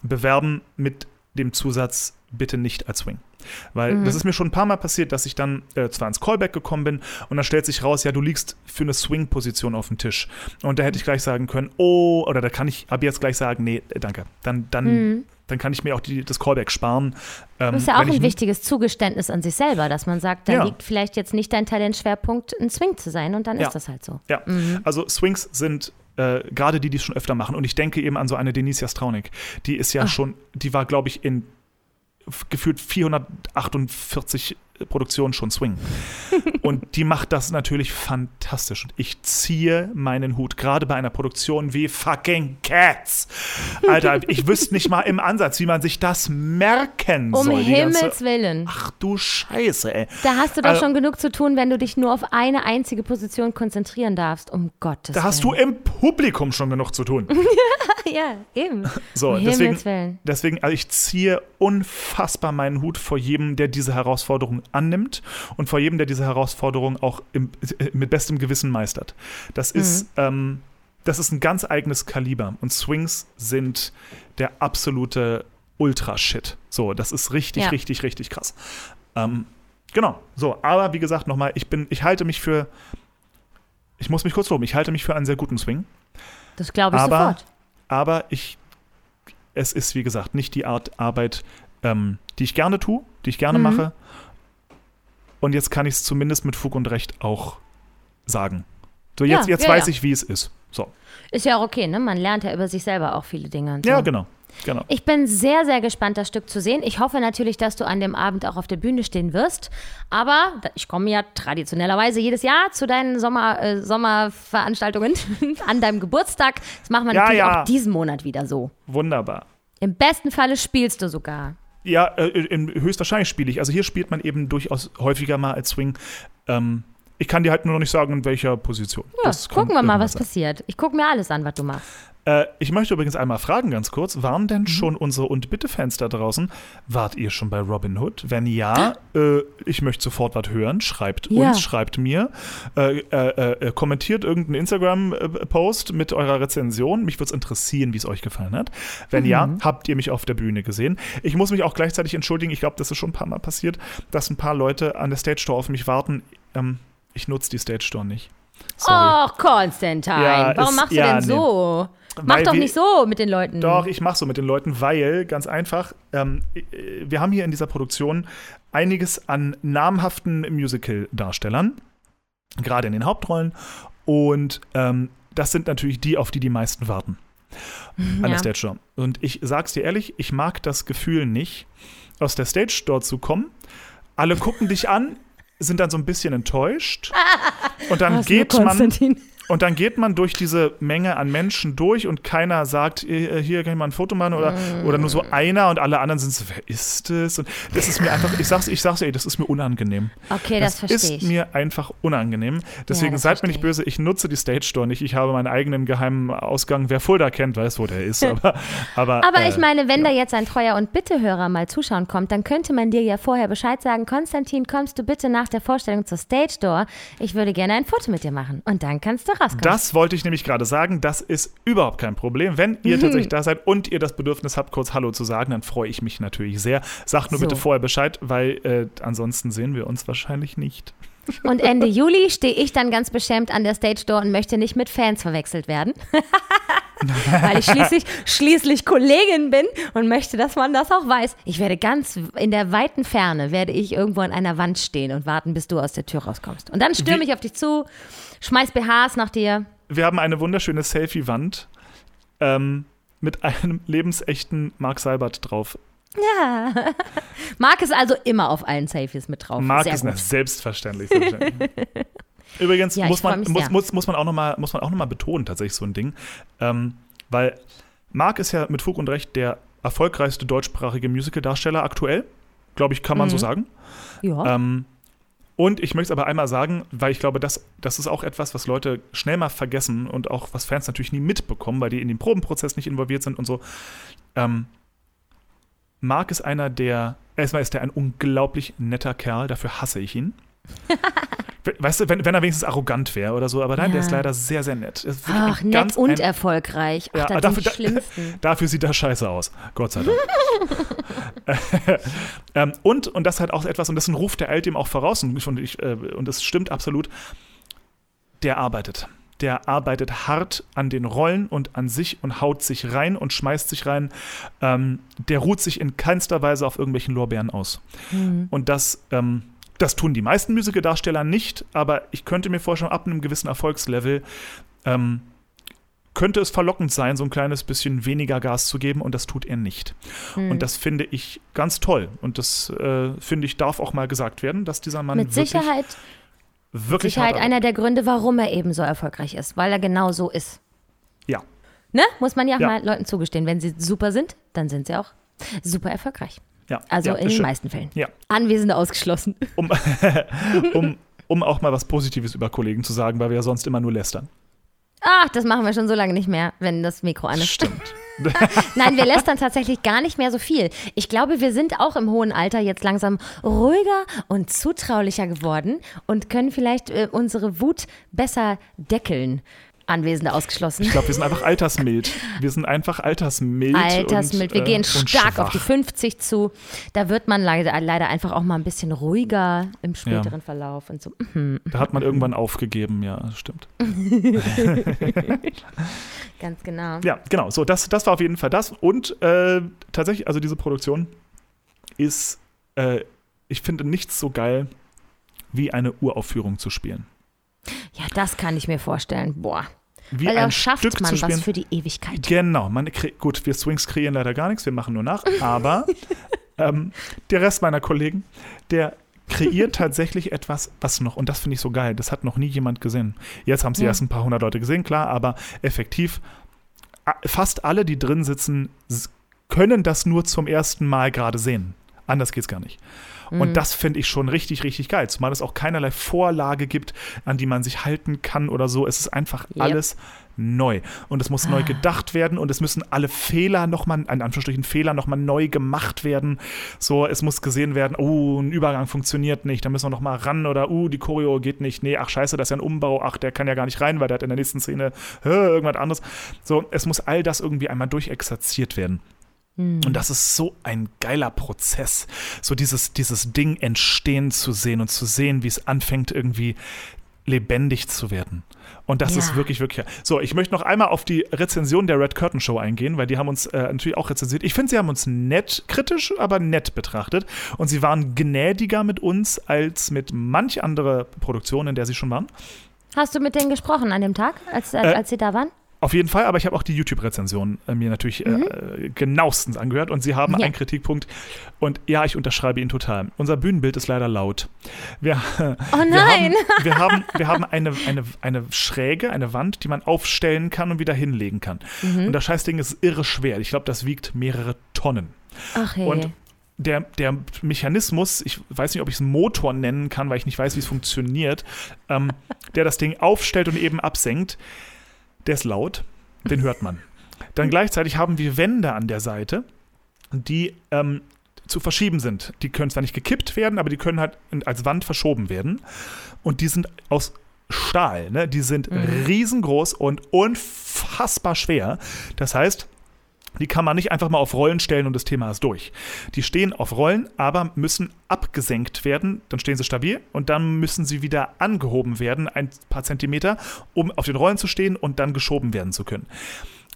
bewerben mit dem Zusatz bitte nicht als Swing. Weil Mhm. das ist mir schon ein paar Mal passiert, dass ich dann äh, zwar ins Callback gekommen bin und dann stellt sich raus, ja, du liegst für eine Swing-Position auf dem Tisch. Und da hätte ich gleich sagen können, oh, oder da kann ich ab jetzt gleich sagen, nee, äh, danke. Dann, dann, Mhm. Dann kann ich mir auch die, das Callback sparen. Ähm, Das ist ja auch ein wichtiges Zugeständnis an sich selber, dass man sagt, da Ja. liegt vielleicht jetzt nicht dein Talentschwerpunkt, ein Swing zu sein und dann Ja. ist das halt so. Ja, also Swings sind äh, gerade die, die es schon öfter machen. Und ich denke eben an so eine Denise Jastraunik. Die ist ja Ach. schon, die war, glaube ich, in gefühlt 448 Produktionen schon Swing. [LAUGHS] Und die macht das natürlich fantastisch. Und ich ziehe meinen Hut, gerade bei einer Produktion wie fucking Cats. Alter, ich wüsste nicht mal im Ansatz, wie man sich das merken Um soll. ganze- Himmels Willen. Ach du Scheiße, ey. Da hast du doch Also- schon genug zu tun, wenn du dich nur auf eine einzige Position konzentrieren darfst. Um Gottes Da hast du Willen. im Publikum schon genug zu tun. [LAUGHS] Ja, eben. [LAUGHS] So, um deswegen, Himmels Willen. deswegen, also ich ziehe unfassbar meinen Hut vor jedem, der diese Herausforderung annimmt und vor jedem, der diese Herausforderung auch im, mit bestem Gewissen meistert. Das ist, ähm, das ist ein ganz eigenes Kaliber und Swings sind der absolute Ultra-Shit. So, das ist richtig, Ja. richtig, richtig krass. Ähm, genau, so, aber wie gesagt, nochmal, ich bin, ich halte mich für, ich muss mich kurz loben, ich halte mich für einen sehr guten Swing. Das glaube ich Aber- sofort. Aber ich, es ist, wie gesagt, nicht die Art Arbeit, ähm, die ich gerne tue, die ich gerne Mhm. mache. Und jetzt kann ich es zumindest mit Fug und Recht auch sagen. So, jetzt, Ja, jetzt ja, weiß ja. ich, wie es ist. So. Ist ja auch okay, ne? Man lernt ja über sich selber auch viele Dinge. So. Ja, genau. genau. Ich bin sehr, sehr gespannt, das Stück zu sehen. Ich hoffe natürlich, dass du an dem Abend auch auf der Bühne stehen wirst. Aber ich komme ja traditionellerweise jedes Jahr zu deinen Sommer, äh, Sommerveranstaltungen [LAUGHS] an deinem Geburtstag. Das machen wir Ja, natürlich ja. auch diesen Monat wieder so. Wunderbar. Im besten Falle spielst du sogar. Ja, äh, in, höchstwahrscheinlich spiele ich. Also hier spielt man eben durchaus häufiger mal als Swing. Ähm, ich kann dir halt nur noch nicht sagen, in welcher Position. Ja, Das gucken wir mal, was passiert. Ich gucke mir alles an, was du machst. Äh, ich möchte übrigens einmal fragen, ganz kurz, waren Mhm. denn schon unsere und bitte-Fans da draußen, wart ihr schon bei Robin Hood? Wenn ja, äh, ich möchte sofort was hören. Schreibt Ja. uns, schreibt mir, äh, äh, äh, kommentiert irgendeinen Instagram-Post mit eurer Rezension. Mich würde es interessieren, wie es euch gefallen hat. Wenn ja, Mhm. habt ihr mich auf der Bühne gesehen? Ich muss mich auch gleichzeitig entschuldigen, ich glaube, das ist schon ein paar Mal passiert, dass ein paar Leute an der Stage Store auf mich warten. Ähm, ich nutze die Stage Store nicht. Sorry. Och, Konstantin, Ja, warum ist- machst du ja, denn nee. so? Mach Weil doch wir- nicht so mit den Leuten. Doch, ich mache so mit den Leuten, weil, ganz einfach, ähm, äh, wir haben hier in dieser Produktion einiges an namhaften Musical-Darstellern, gerade in den Hauptrollen. Und ähm, das sind natürlich die, auf die die meisten warten. An Ja. der Stage Door. Und ich sag's dir ehrlich, ich mag das Gefühl nicht, aus der Stage Door zu kommen. Alle gucken dich an, sind dann so ein bisschen enttäuscht. [LAUGHS] Und dann geht man. Und dann geht man durch diese Menge an Menschen durch und keiner sagt, äh, hier kann ich mal ein Foto machen oder, oder nur so einer und alle anderen sind so, wer ist das? Und das ist mir einfach, ich sag's, ich sag's ey, das ist mir unangenehm. Okay, das, das verstehe ist ich. mir einfach unangenehm. Deswegen das seid mir nicht böse, ich nutze die Stage Door nicht. Ich habe meinen eigenen geheimen Ausgang. Wer Fulda kennt, weiß, wo der ist. [LAUGHS] Aber, aber, Aber äh, ich meine, wenn da jetzt ein treuer und Bittehörer mal zuschauen kommt, dann könnte man dir ja vorher Bescheid sagen, Konstantin, kommst du bitte nach der Vorstellung zur Stage Door? Ich würde gerne ein Foto mit dir machen. Und dann kannst du rauskommen. Das wollte ich nämlich gerade sagen. Das ist überhaupt kein Problem. Wenn ihr tatsächlich da seid und ihr das Bedürfnis habt, kurz Hallo zu sagen, dann freue ich mich natürlich sehr. Sagt nur So. bitte vorher Bescheid, weil äh, ansonsten sehen wir uns wahrscheinlich nicht. Und Ende Juli stehe ich dann ganz beschämt an der Stage Door und möchte nicht mit Fans verwechselt werden. [LAUGHS] [LAUGHS] Weil ich schließlich, schließlich Kollegin bin und möchte, dass man das auch weiß. Ich werde ganz in der weiten Ferne, werde ich irgendwo an einer Wand stehen und warten, bis du aus der Tür rauskommst. Und dann stürme ich auf dich zu, schmeiß BHs nach dir. Wir haben eine wunderschöne Selfie-Wand ähm, mit einem lebensechten Mark Seibert drauf. Ja. [LAUGHS] Marc ist also immer auf allen Selfies mit drauf. Mark Sehr ist selbstverständlich. selbstverständlich. [LAUGHS] Übrigens Ja, muss, man, muss, muss, muss man auch nochmal noch mal betonen, tatsächlich so ein Ding. Ähm, weil Mark ist ja mit Fug und Recht der erfolgreichste deutschsprachige Musicaldarsteller aktuell. Glaube ich, kann man so Mhm. sagen. Ja. Ähm, und ich möchte es aber einmal sagen, weil ich glaube, das, das ist auch etwas, was Leute schnell mal vergessen und auch was Fans natürlich nie mitbekommen, weil die in den Probenprozess nicht involviert sind und so. Ähm, Mark ist einer der, erstmal ist er ein unglaublich netter Kerl, dafür hasse ich ihn. We- [LAUGHS] weißt du, wenn, wenn er wenigstens arrogant wäre oder so, aber nein, der Ja. ist leider sehr, sehr nett. Ach, nett und erfolgreich. Ach, Ja, dafür-. [LAUGHS] Dafür sieht er scheiße aus. Gott sei Dank. [LAUGHS] ähm, und, und das hat auch etwas, und das ist ein Ruf, der eilt ihm auch voraus, und, ich, äh, und das stimmt absolut, der arbeitet. Der arbeitet hart an den Rollen und an sich und haut sich rein und schmeißt sich rein. Ähm, der ruht sich in keinster Weise auf irgendwelchen Lorbeeren aus. Und das, ähm, das tun die meisten Musical-Darsteller nicht, aber ich könnte mir vorstellen, ab einem gewissen Erfolgslevel ähm, könnte es verlockend sein, so ein kleines bisschen weniger Gas zu geben und das tut er nicht. Hm. Und das finde ich ganz toll und das äh, finde ich darf auch mal gesagt werden, dass dieser Mann Mit wirklich, Sicherheit, wirklich Sicherheit einer der Gründe, warum er eben so erfolgreich ist, weil er genau so ist. Ja, Ne? Muss man ja, auch Ja. mal Leuten zugestehen. Wenn sie super sind, dann sind sie auch super erfolgreich. Ja. Also ja, in den meisten Fällen. Ja. Anwesende ausgeschlossen. Um, [LAUGHS] um, um auch mal was Positives über Kollegen zu sagen, weil wir ja sonst immer nur lästern. Ach, das machen wir schon so lange nicht mehr, wenn das Mikro an ist. Stimmt. [LAUGHS] Nein, wir lästern tatsächlich gar nicht mehr so viel. Ich glaube, wir sind auch im hohen Alter jetzt langsam ruhiger und zutraulicher geworden und können vielleicht äh, unsere Wut besser deckeln. Anwesende ausgeschlossen. Ich glaube, wir sind einfach altersmild. Wir sind einfach altersmild. Altersmild. Und, Wir äh, gehen stark auf die 50 zu. Da wird man leider, leider einfach auch mal ein bisschen ruhiger im späteren Verlauf und so. Mhm, Da hat man irgendwann aufgegeben, ja, stimmt. [LAUGHS] ganz genau. Ja, genau. So, das, das war auf jeden Fall das. Und äh, tatsächlich, also diese Produktion ist, äh, ich finde, nichts so geil, wie eine Uraufführung zu spielen. Ja, das kann ich mir vorstellen. Boah. Wie Weil ein da schafft Stück man was für die Ewigkeit. Genau, man gut, wir Swings kreieren leider gar nichts, wir machen nur nach, aber [LAUGHS] ähm, der Rest meiner Kollegen, der kreiert tatsächlich etwas, was noch, und das finde ich so geil, das hat noch nie jemand gesehen. Jetzt haben sie Ja. erst ein paar hundert Leute gesehen, klar, aber effektiv, fast alle, die drin sitzen, können das nur zum ersten Mal gerade sehen. Anders geht's gar nicht. Mhm. Und das finde ich schon richtig, richtig geil. Zumal es auch keinerlei Vorlage gibt, an die man sich halten kann oder so. Es ist einfach Yep. alles neu. Und es muss neu Ah. gedacht werden und es müssen alle Fehler nochmal, in Anführungsstrichen Fehler nochmal neu gemacht werden. So, es muss gesehen werden, oh, ein Übergang funktioniert nicht, da müssen wir nochmal ran oder, uh, die Choreo geht nicht. Nee, ach scheiße, das ist ja ein Umbau, ach, der kann ja gar nicht rein, weil der hat in der nächsten Szene hä, irgendwas anderes. So, es muss all das irgendwie einmal durchexerziert werden. Und das ist so ein geiler Prozess, so dieses, dieses Ding entstehen zu sehen und zu sehen, wie es anfängt, irgendwie lebendig zu werden. Und das Ja. ist wirklich, wirklich. So, ich möchte noch einmal auf die Rezension der Red Curtain Show eingehen, weil die haben uns äh, natürlich auch rezensiert. Ich finde, sie haben uns nett, kritisch, aber nett betrachtet. Und sie waren gnädiger mit uns als mit manch andere Produktionen, in der sie schon waren. Hast du mit denen gesprochen an dem Tag, als, Äh, als sie da waren? Auf jeden Fall, aber ich habe auch die YouTube-Rezension äh, mir natürlich äh, äh, genauestens angehört und sie haben Ja. einen Kritikpunkt und ja, ich unterschreibe ihn total. Unser Bühnenbild ist leider laut. Wir, [LAUGHS] Oh wir nein! haben, [LAUGHS] wir haben, wir haben eine, eine, eine Schräge, eine Wand, die man aufstellen kann und wieder hinlegen kann. Mhm. Und das Scheißding ist irre schwer. Ich glaube, das wiegt mehrere Tonnen. Ach hey. Und der, der Mechanismus, ich weiß nicht, ob ich es Motor nennen kann, weil ich nicht weiß, wie es funktioniert, ähm, der das Ding aufstellt und eben absenkt, der ist laut, den hört man. Dann gleichzeitig haben wir Wände an der Seite, die ähm, zu verschieben sind. Die können zwar nicht gekippt werden, aber die können halt als Wand verschoben werden. Und die sind aus Stahl, ne? die sind riesengroß und unfassbar schwer. Das heißt, die kann man nicht einfach mal auf Rollen stellen und das Thema ist durch. Die stehen auf Rollen, aber müssen abgesenkt werden. Dann stehen sie stabil und dann müssen sie wieder angehoben werden, ein paar Zentimeter, um auf den Rollen zu stehen und dann geschoben werden zu können.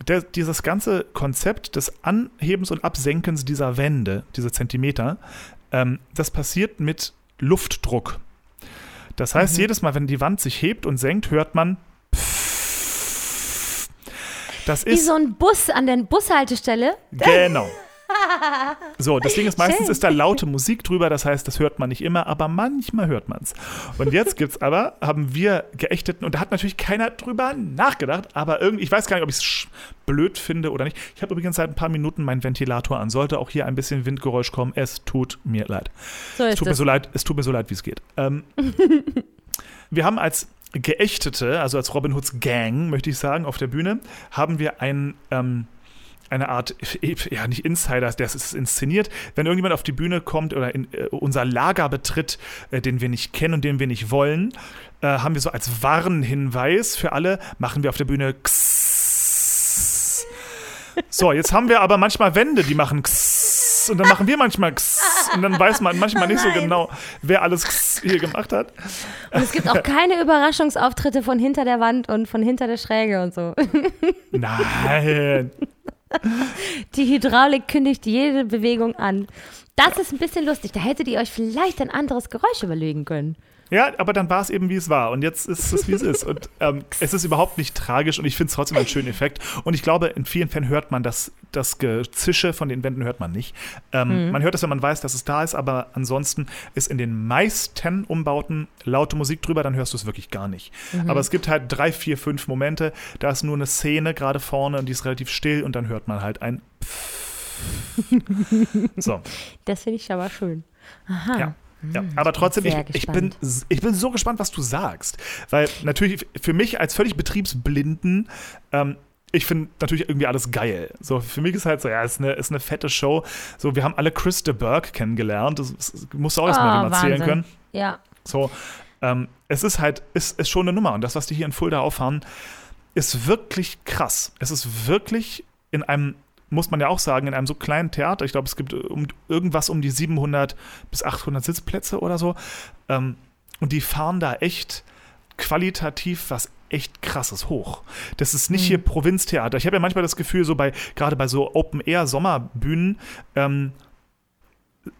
Der, dieses ganze Konzept des Anhebens und Absenkens dieser Wände, diese Zentimeter, ähm, das passiert mit Luftdruck. Das heißt, jedes Mal, wenn die Wand sich hebt und senkt, hört man. Das Wie ist so ein Bus an der Bushaltestelle. Genau. [LAUGHS] So, das Ding ist, meistens Schön. ist da laute Musik drüber, das heißt, das hört man nicht immer, aber manchmal hört man es. Und jetzt gibt's aber, haben wir geächteten, und da hat natürlich keiner drüber nachgedacht, aber irgendwie, ich weiß gar nicht, ob ich es blöd finde oder nicht. Ich habe übrigens seit ein paar Minuten meinen Ventilator an. Sollte auch hier ein bisschen Windgeräusch kommen, es tut mir leid. So Es tut mir es. so leid, es tut mir so leid, wie es geht. Ähm, [LAUGHS] wir haben als Geächtete, also als Robin Hoods Gang, möchte ich sagen, auf der Bühne, haben wir ein, ähm, eine Art, [LAUGHS] ja, nicht Insider, das ist inszeniert. Wenn irgendjemand auf die Bühne kommt oder in äh, unser Lager betritt, äh, den wir nicht kennen und den wir nicht wollen, äh, haben wir so als Warnhinweis für alle, machen wir auf der Bühne X. So, jetzt haben wir aber manchmal Wände, die machen X. Und dann machen wir manchmal X. Und dann weiß man manchmal nicht so genau, wer alles X hier gemacht hat. Und es gibt auch keine Überraschungsauftritte von hinter der Wand und von hinter der Schräge und so. Nein. Die Hydraulik kündigt jede Bewegung an. Das ist ein bisschen lustig. Da hättet ihr euch vielleicht ein anderes Geräusch überlegen können. Ja, aber dann war es eben, wie es war. Und jetzt ist es, wie es ist. Und ähm, es ist überhaupt nicht tragisch und ich finde es trotzdem einen schönen Effekt. Und ich glaube, in vielen Fällen hört man das, das Gezische von den Wänden hört man nicht. Ähm, Man hört es, wenn man weiß, dass es da ist, aber ansonsten ist in den meisten Umbauten laute Musik drüber, dann hörst du es wirklich gar nicht. Aber es gibt halt drei, vier, fünf Momente, da ist nur eine Szene gerade vorne und die ist relativ still und dann hört man halt ein [LAUGHS] So. Das finde ich aber schön. Aha. Ja. Ja, aber trotzdem, ich, ich, bin, ich bin so gespannt, was du sagst. Weil natürlich für mich als völlig Betriebsblinden, ähm, ich finde natürlich irgendwie alles geil. So, für mich ist halt so, ja, ist eine, ist eine fette Show. So, wir haben alle Chris de Burgh kennengelernt. Das, das musst du auch erstmal Oh, wem erzählen Wahnsinn. können. Ja. So, ähm, es ist halt, ist, ist schon eine Nummer. Und das, was die hier in Fulda auffahren, ist wirklich krass. Es ist wirklich in einem, muss man ja auch sagen, in einem so kleinen Theater. Ich glaube, es gibt um, irgendwas um die 700 bis 800 Sitzplätze oder so. Ähm, und die fahren da echt qualitativ was echt krasses hoch. Das ist nicht hier Provinztheater. Ich habe ja manchmal das Gefühl, so bei, gerade bei so Open-Air-Sommerbühnen, ähm,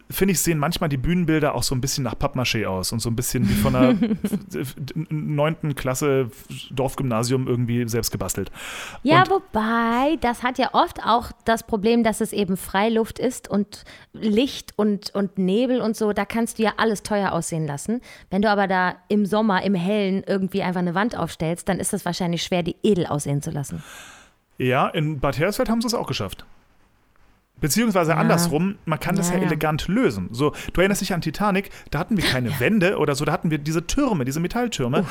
finde ich, sehen manchmal die Bühnenbilder auch so ein bisschen nach Pappmaché aus und so ein bisschen wie von einer [LAUGHS] neunten Klasse Dorfgymnasium irgendwie selbst gebastelt. Ja, Und- wobei, das hat ja oft auch das Problem, dass es eben Freiluft ist und Licht und, und Nebel und so. Da kannst du ja alles teuer aussehen lassen. Wenn du aber da im Sommer, im Hellen irgendwie einfach eine Wand aufstellst, dann ist es wahrscheinlich schwer, die edel aussehen zu lassen. Ja, in Bad Hersfeld haben sie es auch geschafft. Beziehungsweise andersrum, man kann das Ja, ja, ja. elegant lösen. So, du erinnerst dich an Titanic, da hatten wir keine Wände oder so, da hatten wir diese Türme, diese Metalltürme.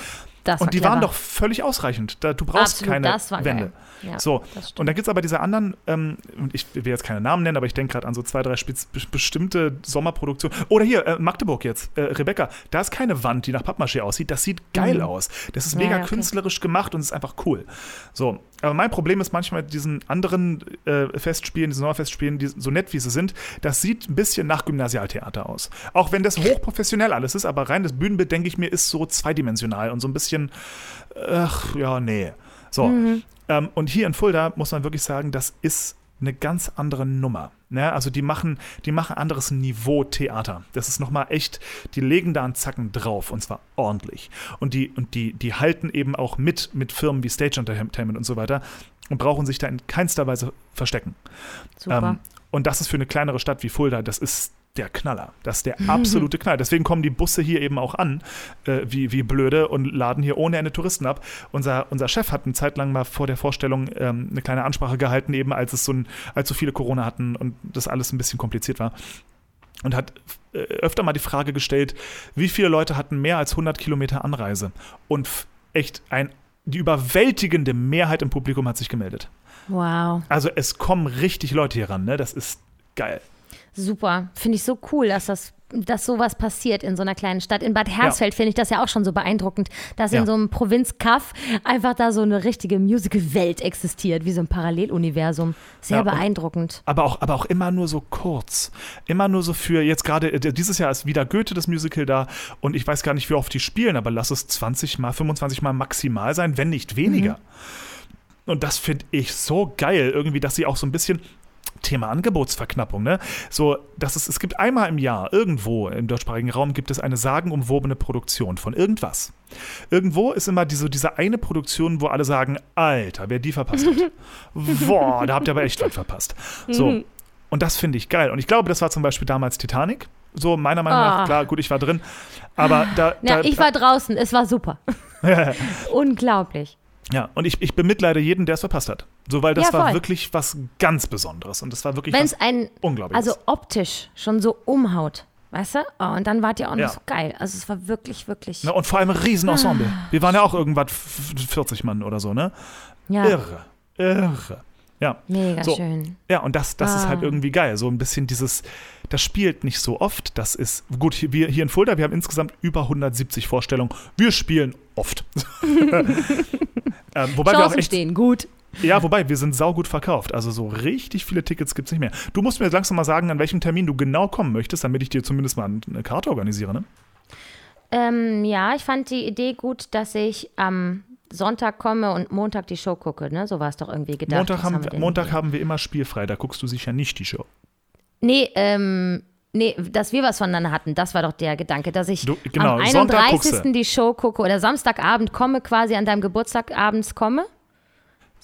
Das war und die clever. waren doch völlig ausreichend. Da, du brauchst Absolut, keine das war Wände. Ja, so, und dann gibt es aber diese anderen, ähm, und ich will jetzt keine Namen nennen, aber ich denke gerade an so zwei, drei be- bestimmte Sommerproduktionen. Oder hier, äh, Magdeburg jetzt, äh, Rebecca, da ist keine Wand, die nach Pappmaché aussieht. Das sieht geil aus. Das ist Mhm. Ja, mega ja, okay. künstlerisch gemacht und es ist einfach cool. So, aber mein Problem ist manchmal mit diesen anderen äh, Festspielen, diesen Sommerfestspielen, die, so nett wie sie sind, das sieht ein bisschen nach Gymnasialtheater aus. Auch wenn das [LAUGHS] hochprofessionell alles ist, aber rein das Bühnenbild, denke ich mir, ist so zweidimensional und so ein bisschen, ach ja, nee. So, ähm, und hier in Fulda muss man wirklich sagen, das ist eine ganz andere Nummer. Ne? Also die machen, die machen anderes Niveau Theater. Das ist nochmal echt, die legen da einen Zacken drauf und zwar ordentlich. Und die, und die, die halten eben auch mit mit Firmen wie Stage Entertainment und so weiter und brauchen sich da in keinster Weise verstecken. Super. Ähm, und das ist für eine kleinere Stadt wie Fulda, das ist der Knaller. Das ist der absolute Knaller. Deswegen kommen die Busse hier eben auch an, äh, wie, wie blöde, und laden hier ohne Ende Touristen ab. Unser, unser Chef hat eine Zeit lang mal vor der Vorstellung ähm, eine kleine Ansprache gehalten, eben als es so ein, als so viele Corona hatten und das alles ein bisschen kompliziert war. Und hat äh, öfter mal die Frage gestellt, wie viele Leute hatten mehr als 100 Kilometer Anreise? Und echt ein, die überwältigende Mehrheit im Publikum hat sich gemeldet. Wow. Also es kommen richtig Leute hier ran, ne? Das ist geil. Super. Finde ich so cool, dass das dass sowas passiert in so einer kleinen Stadt. In Bad Hersfeld finde ich das ja auch schon so beeindruckend, dass Ja. in so einem Provinzkaff einfach da so eine richtige Musical-Welt existiert, wie so ein Paralleluniversum. Sehr Ja, beeindruckend. Aber auch, aber auch immer nur so kurz. Immer nur so für jetzt gerade, äh, dieses Jahr ist wieder Goethe das Musical da und ich weiß gar nicht, wie oft die spielen, aber lass es 20 mal, 25 mal maximal sein, wenn nicht weniger. Und das finde ich so geil, irgendwie, dass sie auch so ein bisschen. Thema Angebotsverknappung, ne? So, dass es, es gibt einmal im Jahr irgendwo im deutschsprachigen Raum gibt es eine sagenumwobene Produktion von irgendwas. Irgendwo ist immer diese, diese eine Produktion, wo alle sagen, Alter, wer die verpasst hat. [LAUGHS] Boah, da habt ihr aber echt was verpasst. So. Und das finde ich geil. Und ich glaube, das war zum Beispiel damals Titanic. So, meiner Meinung nach, Ah. klar, gut, ich war drin. Aber da. Ja, da, ich war draußen, es war super. [LAUGHS] Unglaublich. Ja, und ich, ich bemitleide jeden, der es verpasst hat. So, weil das Ja, war wirklich was ganz Besonderes. Und das war wirklich Wenn was ein, Unglaubliches. also optisch schon so umhaut, weißt du? Oh, und dann wart ihr auch noch Ja. so geil. Also es war wirklich, wirklich. Ne, und vor allem ein Riesenensemble. Ah. Wir waren ja auch irgendwas f- 40 Mann oder so, ne? ja, Irre. Irre. Ja. mega So. schön. Ja, und das, das ist Ah. halt irgendwie geil. So ein bisschen dieses, das spielt nicht so oft. Das ist, gut, hier, wir, hier in Fulda, wir haben insgesamt über 170 Vorstellungen. Wir spielen oft. [LAUGHS] ähm, wobei wir auch Chancen echt, stehen gut. ja, wobei, wir sind saugut verkauft. Also so richtig viele Tickets gibt es nicht mehr. Du musst mir jetzt langsam mal sagen, an welchem Termin du genau kommen möchtest, damit ich dir zumindest mal eine Karte organisiere, ne? Ähm, ja, ich fand die Idee gut, dass ich am Sonntag komme und Montag die Show gucke. Ne? So war es doch irgendwie gedacht. Montag, Was haben, wir? Montag haben wir immer spielfrei, da guckst du sicher nicht die Show. Nee, ähm, nee, dass wir was voneinander hatten, das war doch der Gedanke, dass ich Du- genau, am Sonntag guckst 31. die Show gucke oder Samstagabend komme, quasi an deinem Geburtstag abends komme.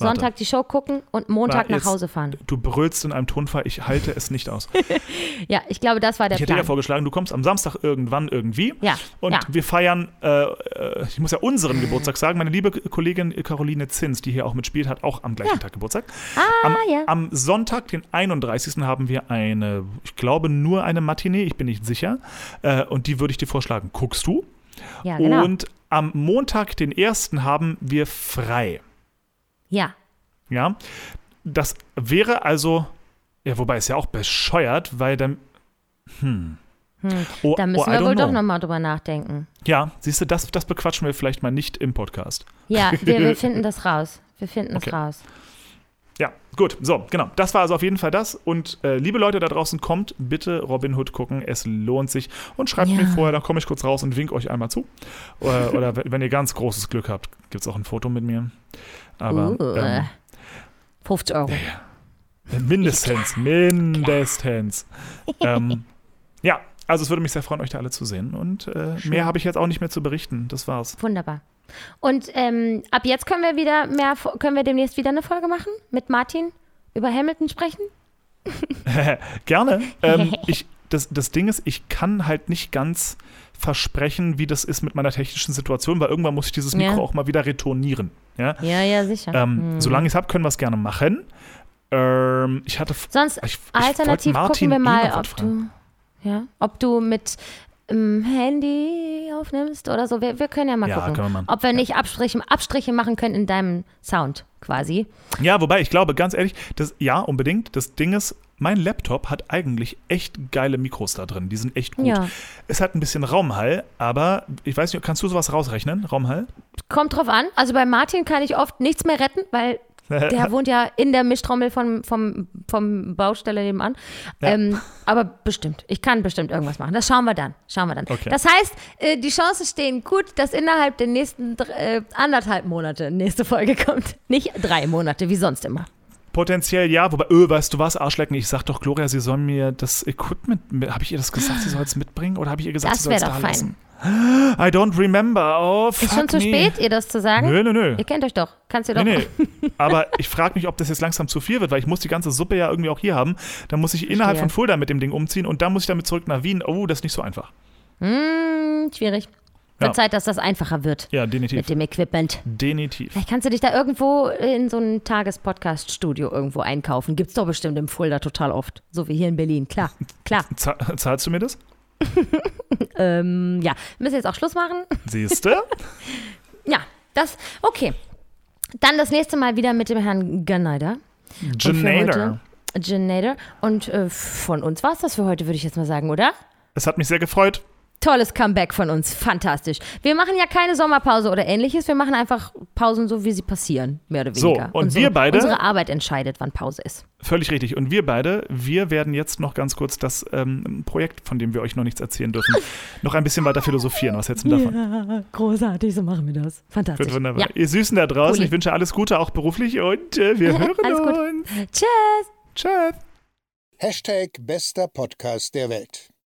Warte. Sonntag die Show gucken und Montag Na, nach Hause fahren. Du brüllst in einem Tonfall, ich halte es nicht aus. [LAUGHS] Ja, ich glaube, das war der Ich hätte ja Plan. vorgeschlagen, du kommst am Samstag irgendwann irgendwie. Ja, Und ja. wir feiern, äh, äh, ich muss ja unseren Geburtstag sagen, meine liebe Kollegin Caroline Zins, die hier auch mitspielt, hat auch am gleichen Ja. Tag Geburtstag. Ah, Am, ja. am Sonntag, den 31. haben wir eine, ich glaube nur eine Matinee, ich bin nicht sicher. Äh, und die würde ich dir vorschlagen. Guckst du? Ja, genau. Und am Montag, den 1. haben wir frei. Ja, Ja, das wäre also, ja, wobei ist ja auch bescheuert, weil dann, hm. Oh, da oh, müssen I wir wohl doch know. nochmal drüber nachdenken. Ja, siehst du, das, das bequatschen wir vielleicht mal nicht im Podcast. Ja, [LAUGHS] wir, wir finden das raus. Wir finden Okay. es raus. Ja, gut, so, genau. Das war also auf jeden Fall das. Und äh, liebe Leute da draußen, kommt bitte Robin Hood gucken. Es lohnt sich. Und schreibt Ja. mir vorher, dann komme ich kurz raus und wink euch einmal zu. Oder, oder wenn [LAUGHS] wenn ihr ganz großes Glück habt, gibt es auch ein Foto mit mir. Aber Uh, ähm, 50 Euro. Mindestens, mindestens. [LAUGHS] ähm, ja, also es würde mich sehr freuen, euch da alle zu sehen. Und äh, mehr habe ich jetzt auch nicht mehr zu berichten. Das war's. Wunderbar. Und ähm, ab jetzt können wir wieder mehr, können wir demnächst wieder eine Folge machen mit Martin über Hamilton sprechen? [LAUGHS] Gerne. Ähm, [LAUGHS] ich, das, das Ding ist, ich kann halt nicht ganz versprechen, wie das ist mit meiner technischen Situation, weil irgendwann muss ich dieses Mikro Ja. auch mal wieder retournieren. Ja? Ja, ja, sicher. Ähm, Solange ich es habe, können wir es gerne machen. Ähm, ich hatte. Sonst ich, ich alternativ gucken wir eh mal, ob fragen. du, ja, ob du mit ähm, Handy aufnimmst oder so. Wir, wir können ja mal Ja, gucken, können wir ob wir nicht Abstriche, Abstriche machen können in deinem Sound quasi. Ja, wobei ich glaube, ganz ehrlich, das, ja, unbedingt. Das Ding ist, mein Laptop hat eigentlich echt geile Mikros da drin. Die sind echt gut. Ja. Es hat ein bisschen Raumhall, aber ich weiß nicht, kannst du sowas rausrechnen? Raumhall? Kommt drauf an. Also bei Martin kann ich oft nichts mehr retten, weil [LAUGHS] der wohnt ja in der Mischtrommel vom, vom, vom Baustelle nebenan. Ja. Ähm, aber bestimmt. Ich kann bestimmt irgendwas machen. Das schauen wir dann. Schauen wir dann. Okay. Das heißt, äh, die Chancen stehen gut, dass innerhalb der nächsten äh, anderthalb Monate nächste Folge kommt. [LAUGHS] Nicht drei Monate, wie sonst immer. Potenziell ja, wobei, öh, weißt du was, Arschlecken, ich sag doch, Gloria, sie soll mir das Equipment, habe ich ihr das gesagt, sie soll es mitbringen oder habe ich ihr gesagt, Das sie soll es da fein. lassen? I don't remember. Oh, fuck Ist schon zu nee. spät, ihr das zu sagen? Nö, nö, nö. Ihr kennt euch doch. Kannst ihr doch. Nee, [LAUGHS] nee. Aber ich frage mich, ob das jetzt langsam zu viel wird, weil ich muss die ganze Suppe ja irgendwie auch hier haben. Dann muss ich innerhalb von Fulda mit dem Ding umziehen und dann muss ich damit zurück nach Wien. Oh, das ist nicht so einfach. Hm, schwierig. Wird Ja. Zeit, dass das einfacher wird Ja, definitiv. mit dem Equipment. Definitiv. Vielleicht kannst du dich da irgendwo in so ein Tagespodcast-Studio irgendwo einkaufen. Gibt's doch bestimmt im Fulda total oft. So wie hier in Berlin. Klar, klar. [LAUGHS] Zahl- Zahlst du mir das? [LAUGHS] Ähm, ja, wir müssen jetzt auch Schluss machen. Siehst du? [LAUGHS] Ja, das, okay. Dann das nächste Mal wieder mit dem Herrn Gunnider. Janader. Janader. Und äh, von uns war es das für heute, würde ich jetzt mal sagen, oder? Es hat mich sehr gefreut. Tolles Comeback von uns, fantastisch. Wir machen ja keine Sommerpause oder ähnliches, wir machen einfach Pausen so, wie sie passieren, mehr oder So, weniger. und wir beide- Unsere Arbeit entscheidet, wann Pause ist. Völlig richtig. Und wir beide, wir werden jetzt noch ganz kurz das ähm, Projekt, von dem wir euch noch nichts erzählen dürfen, [LAUGHS] noch ein bisschen weiter philosophieren. Was hältst du davon? Ja, großartig, so machen wir das. Fantastisch. Wird wunderbar. Ja. Ihr Süßen da draußen, Cooli. ich wünsche alles Gute, auch beruflich und äh, wir [LAUGHS] hören Alles gut. uns. Tschüss. Tschüss. Hashtag bester Podcast der Welt.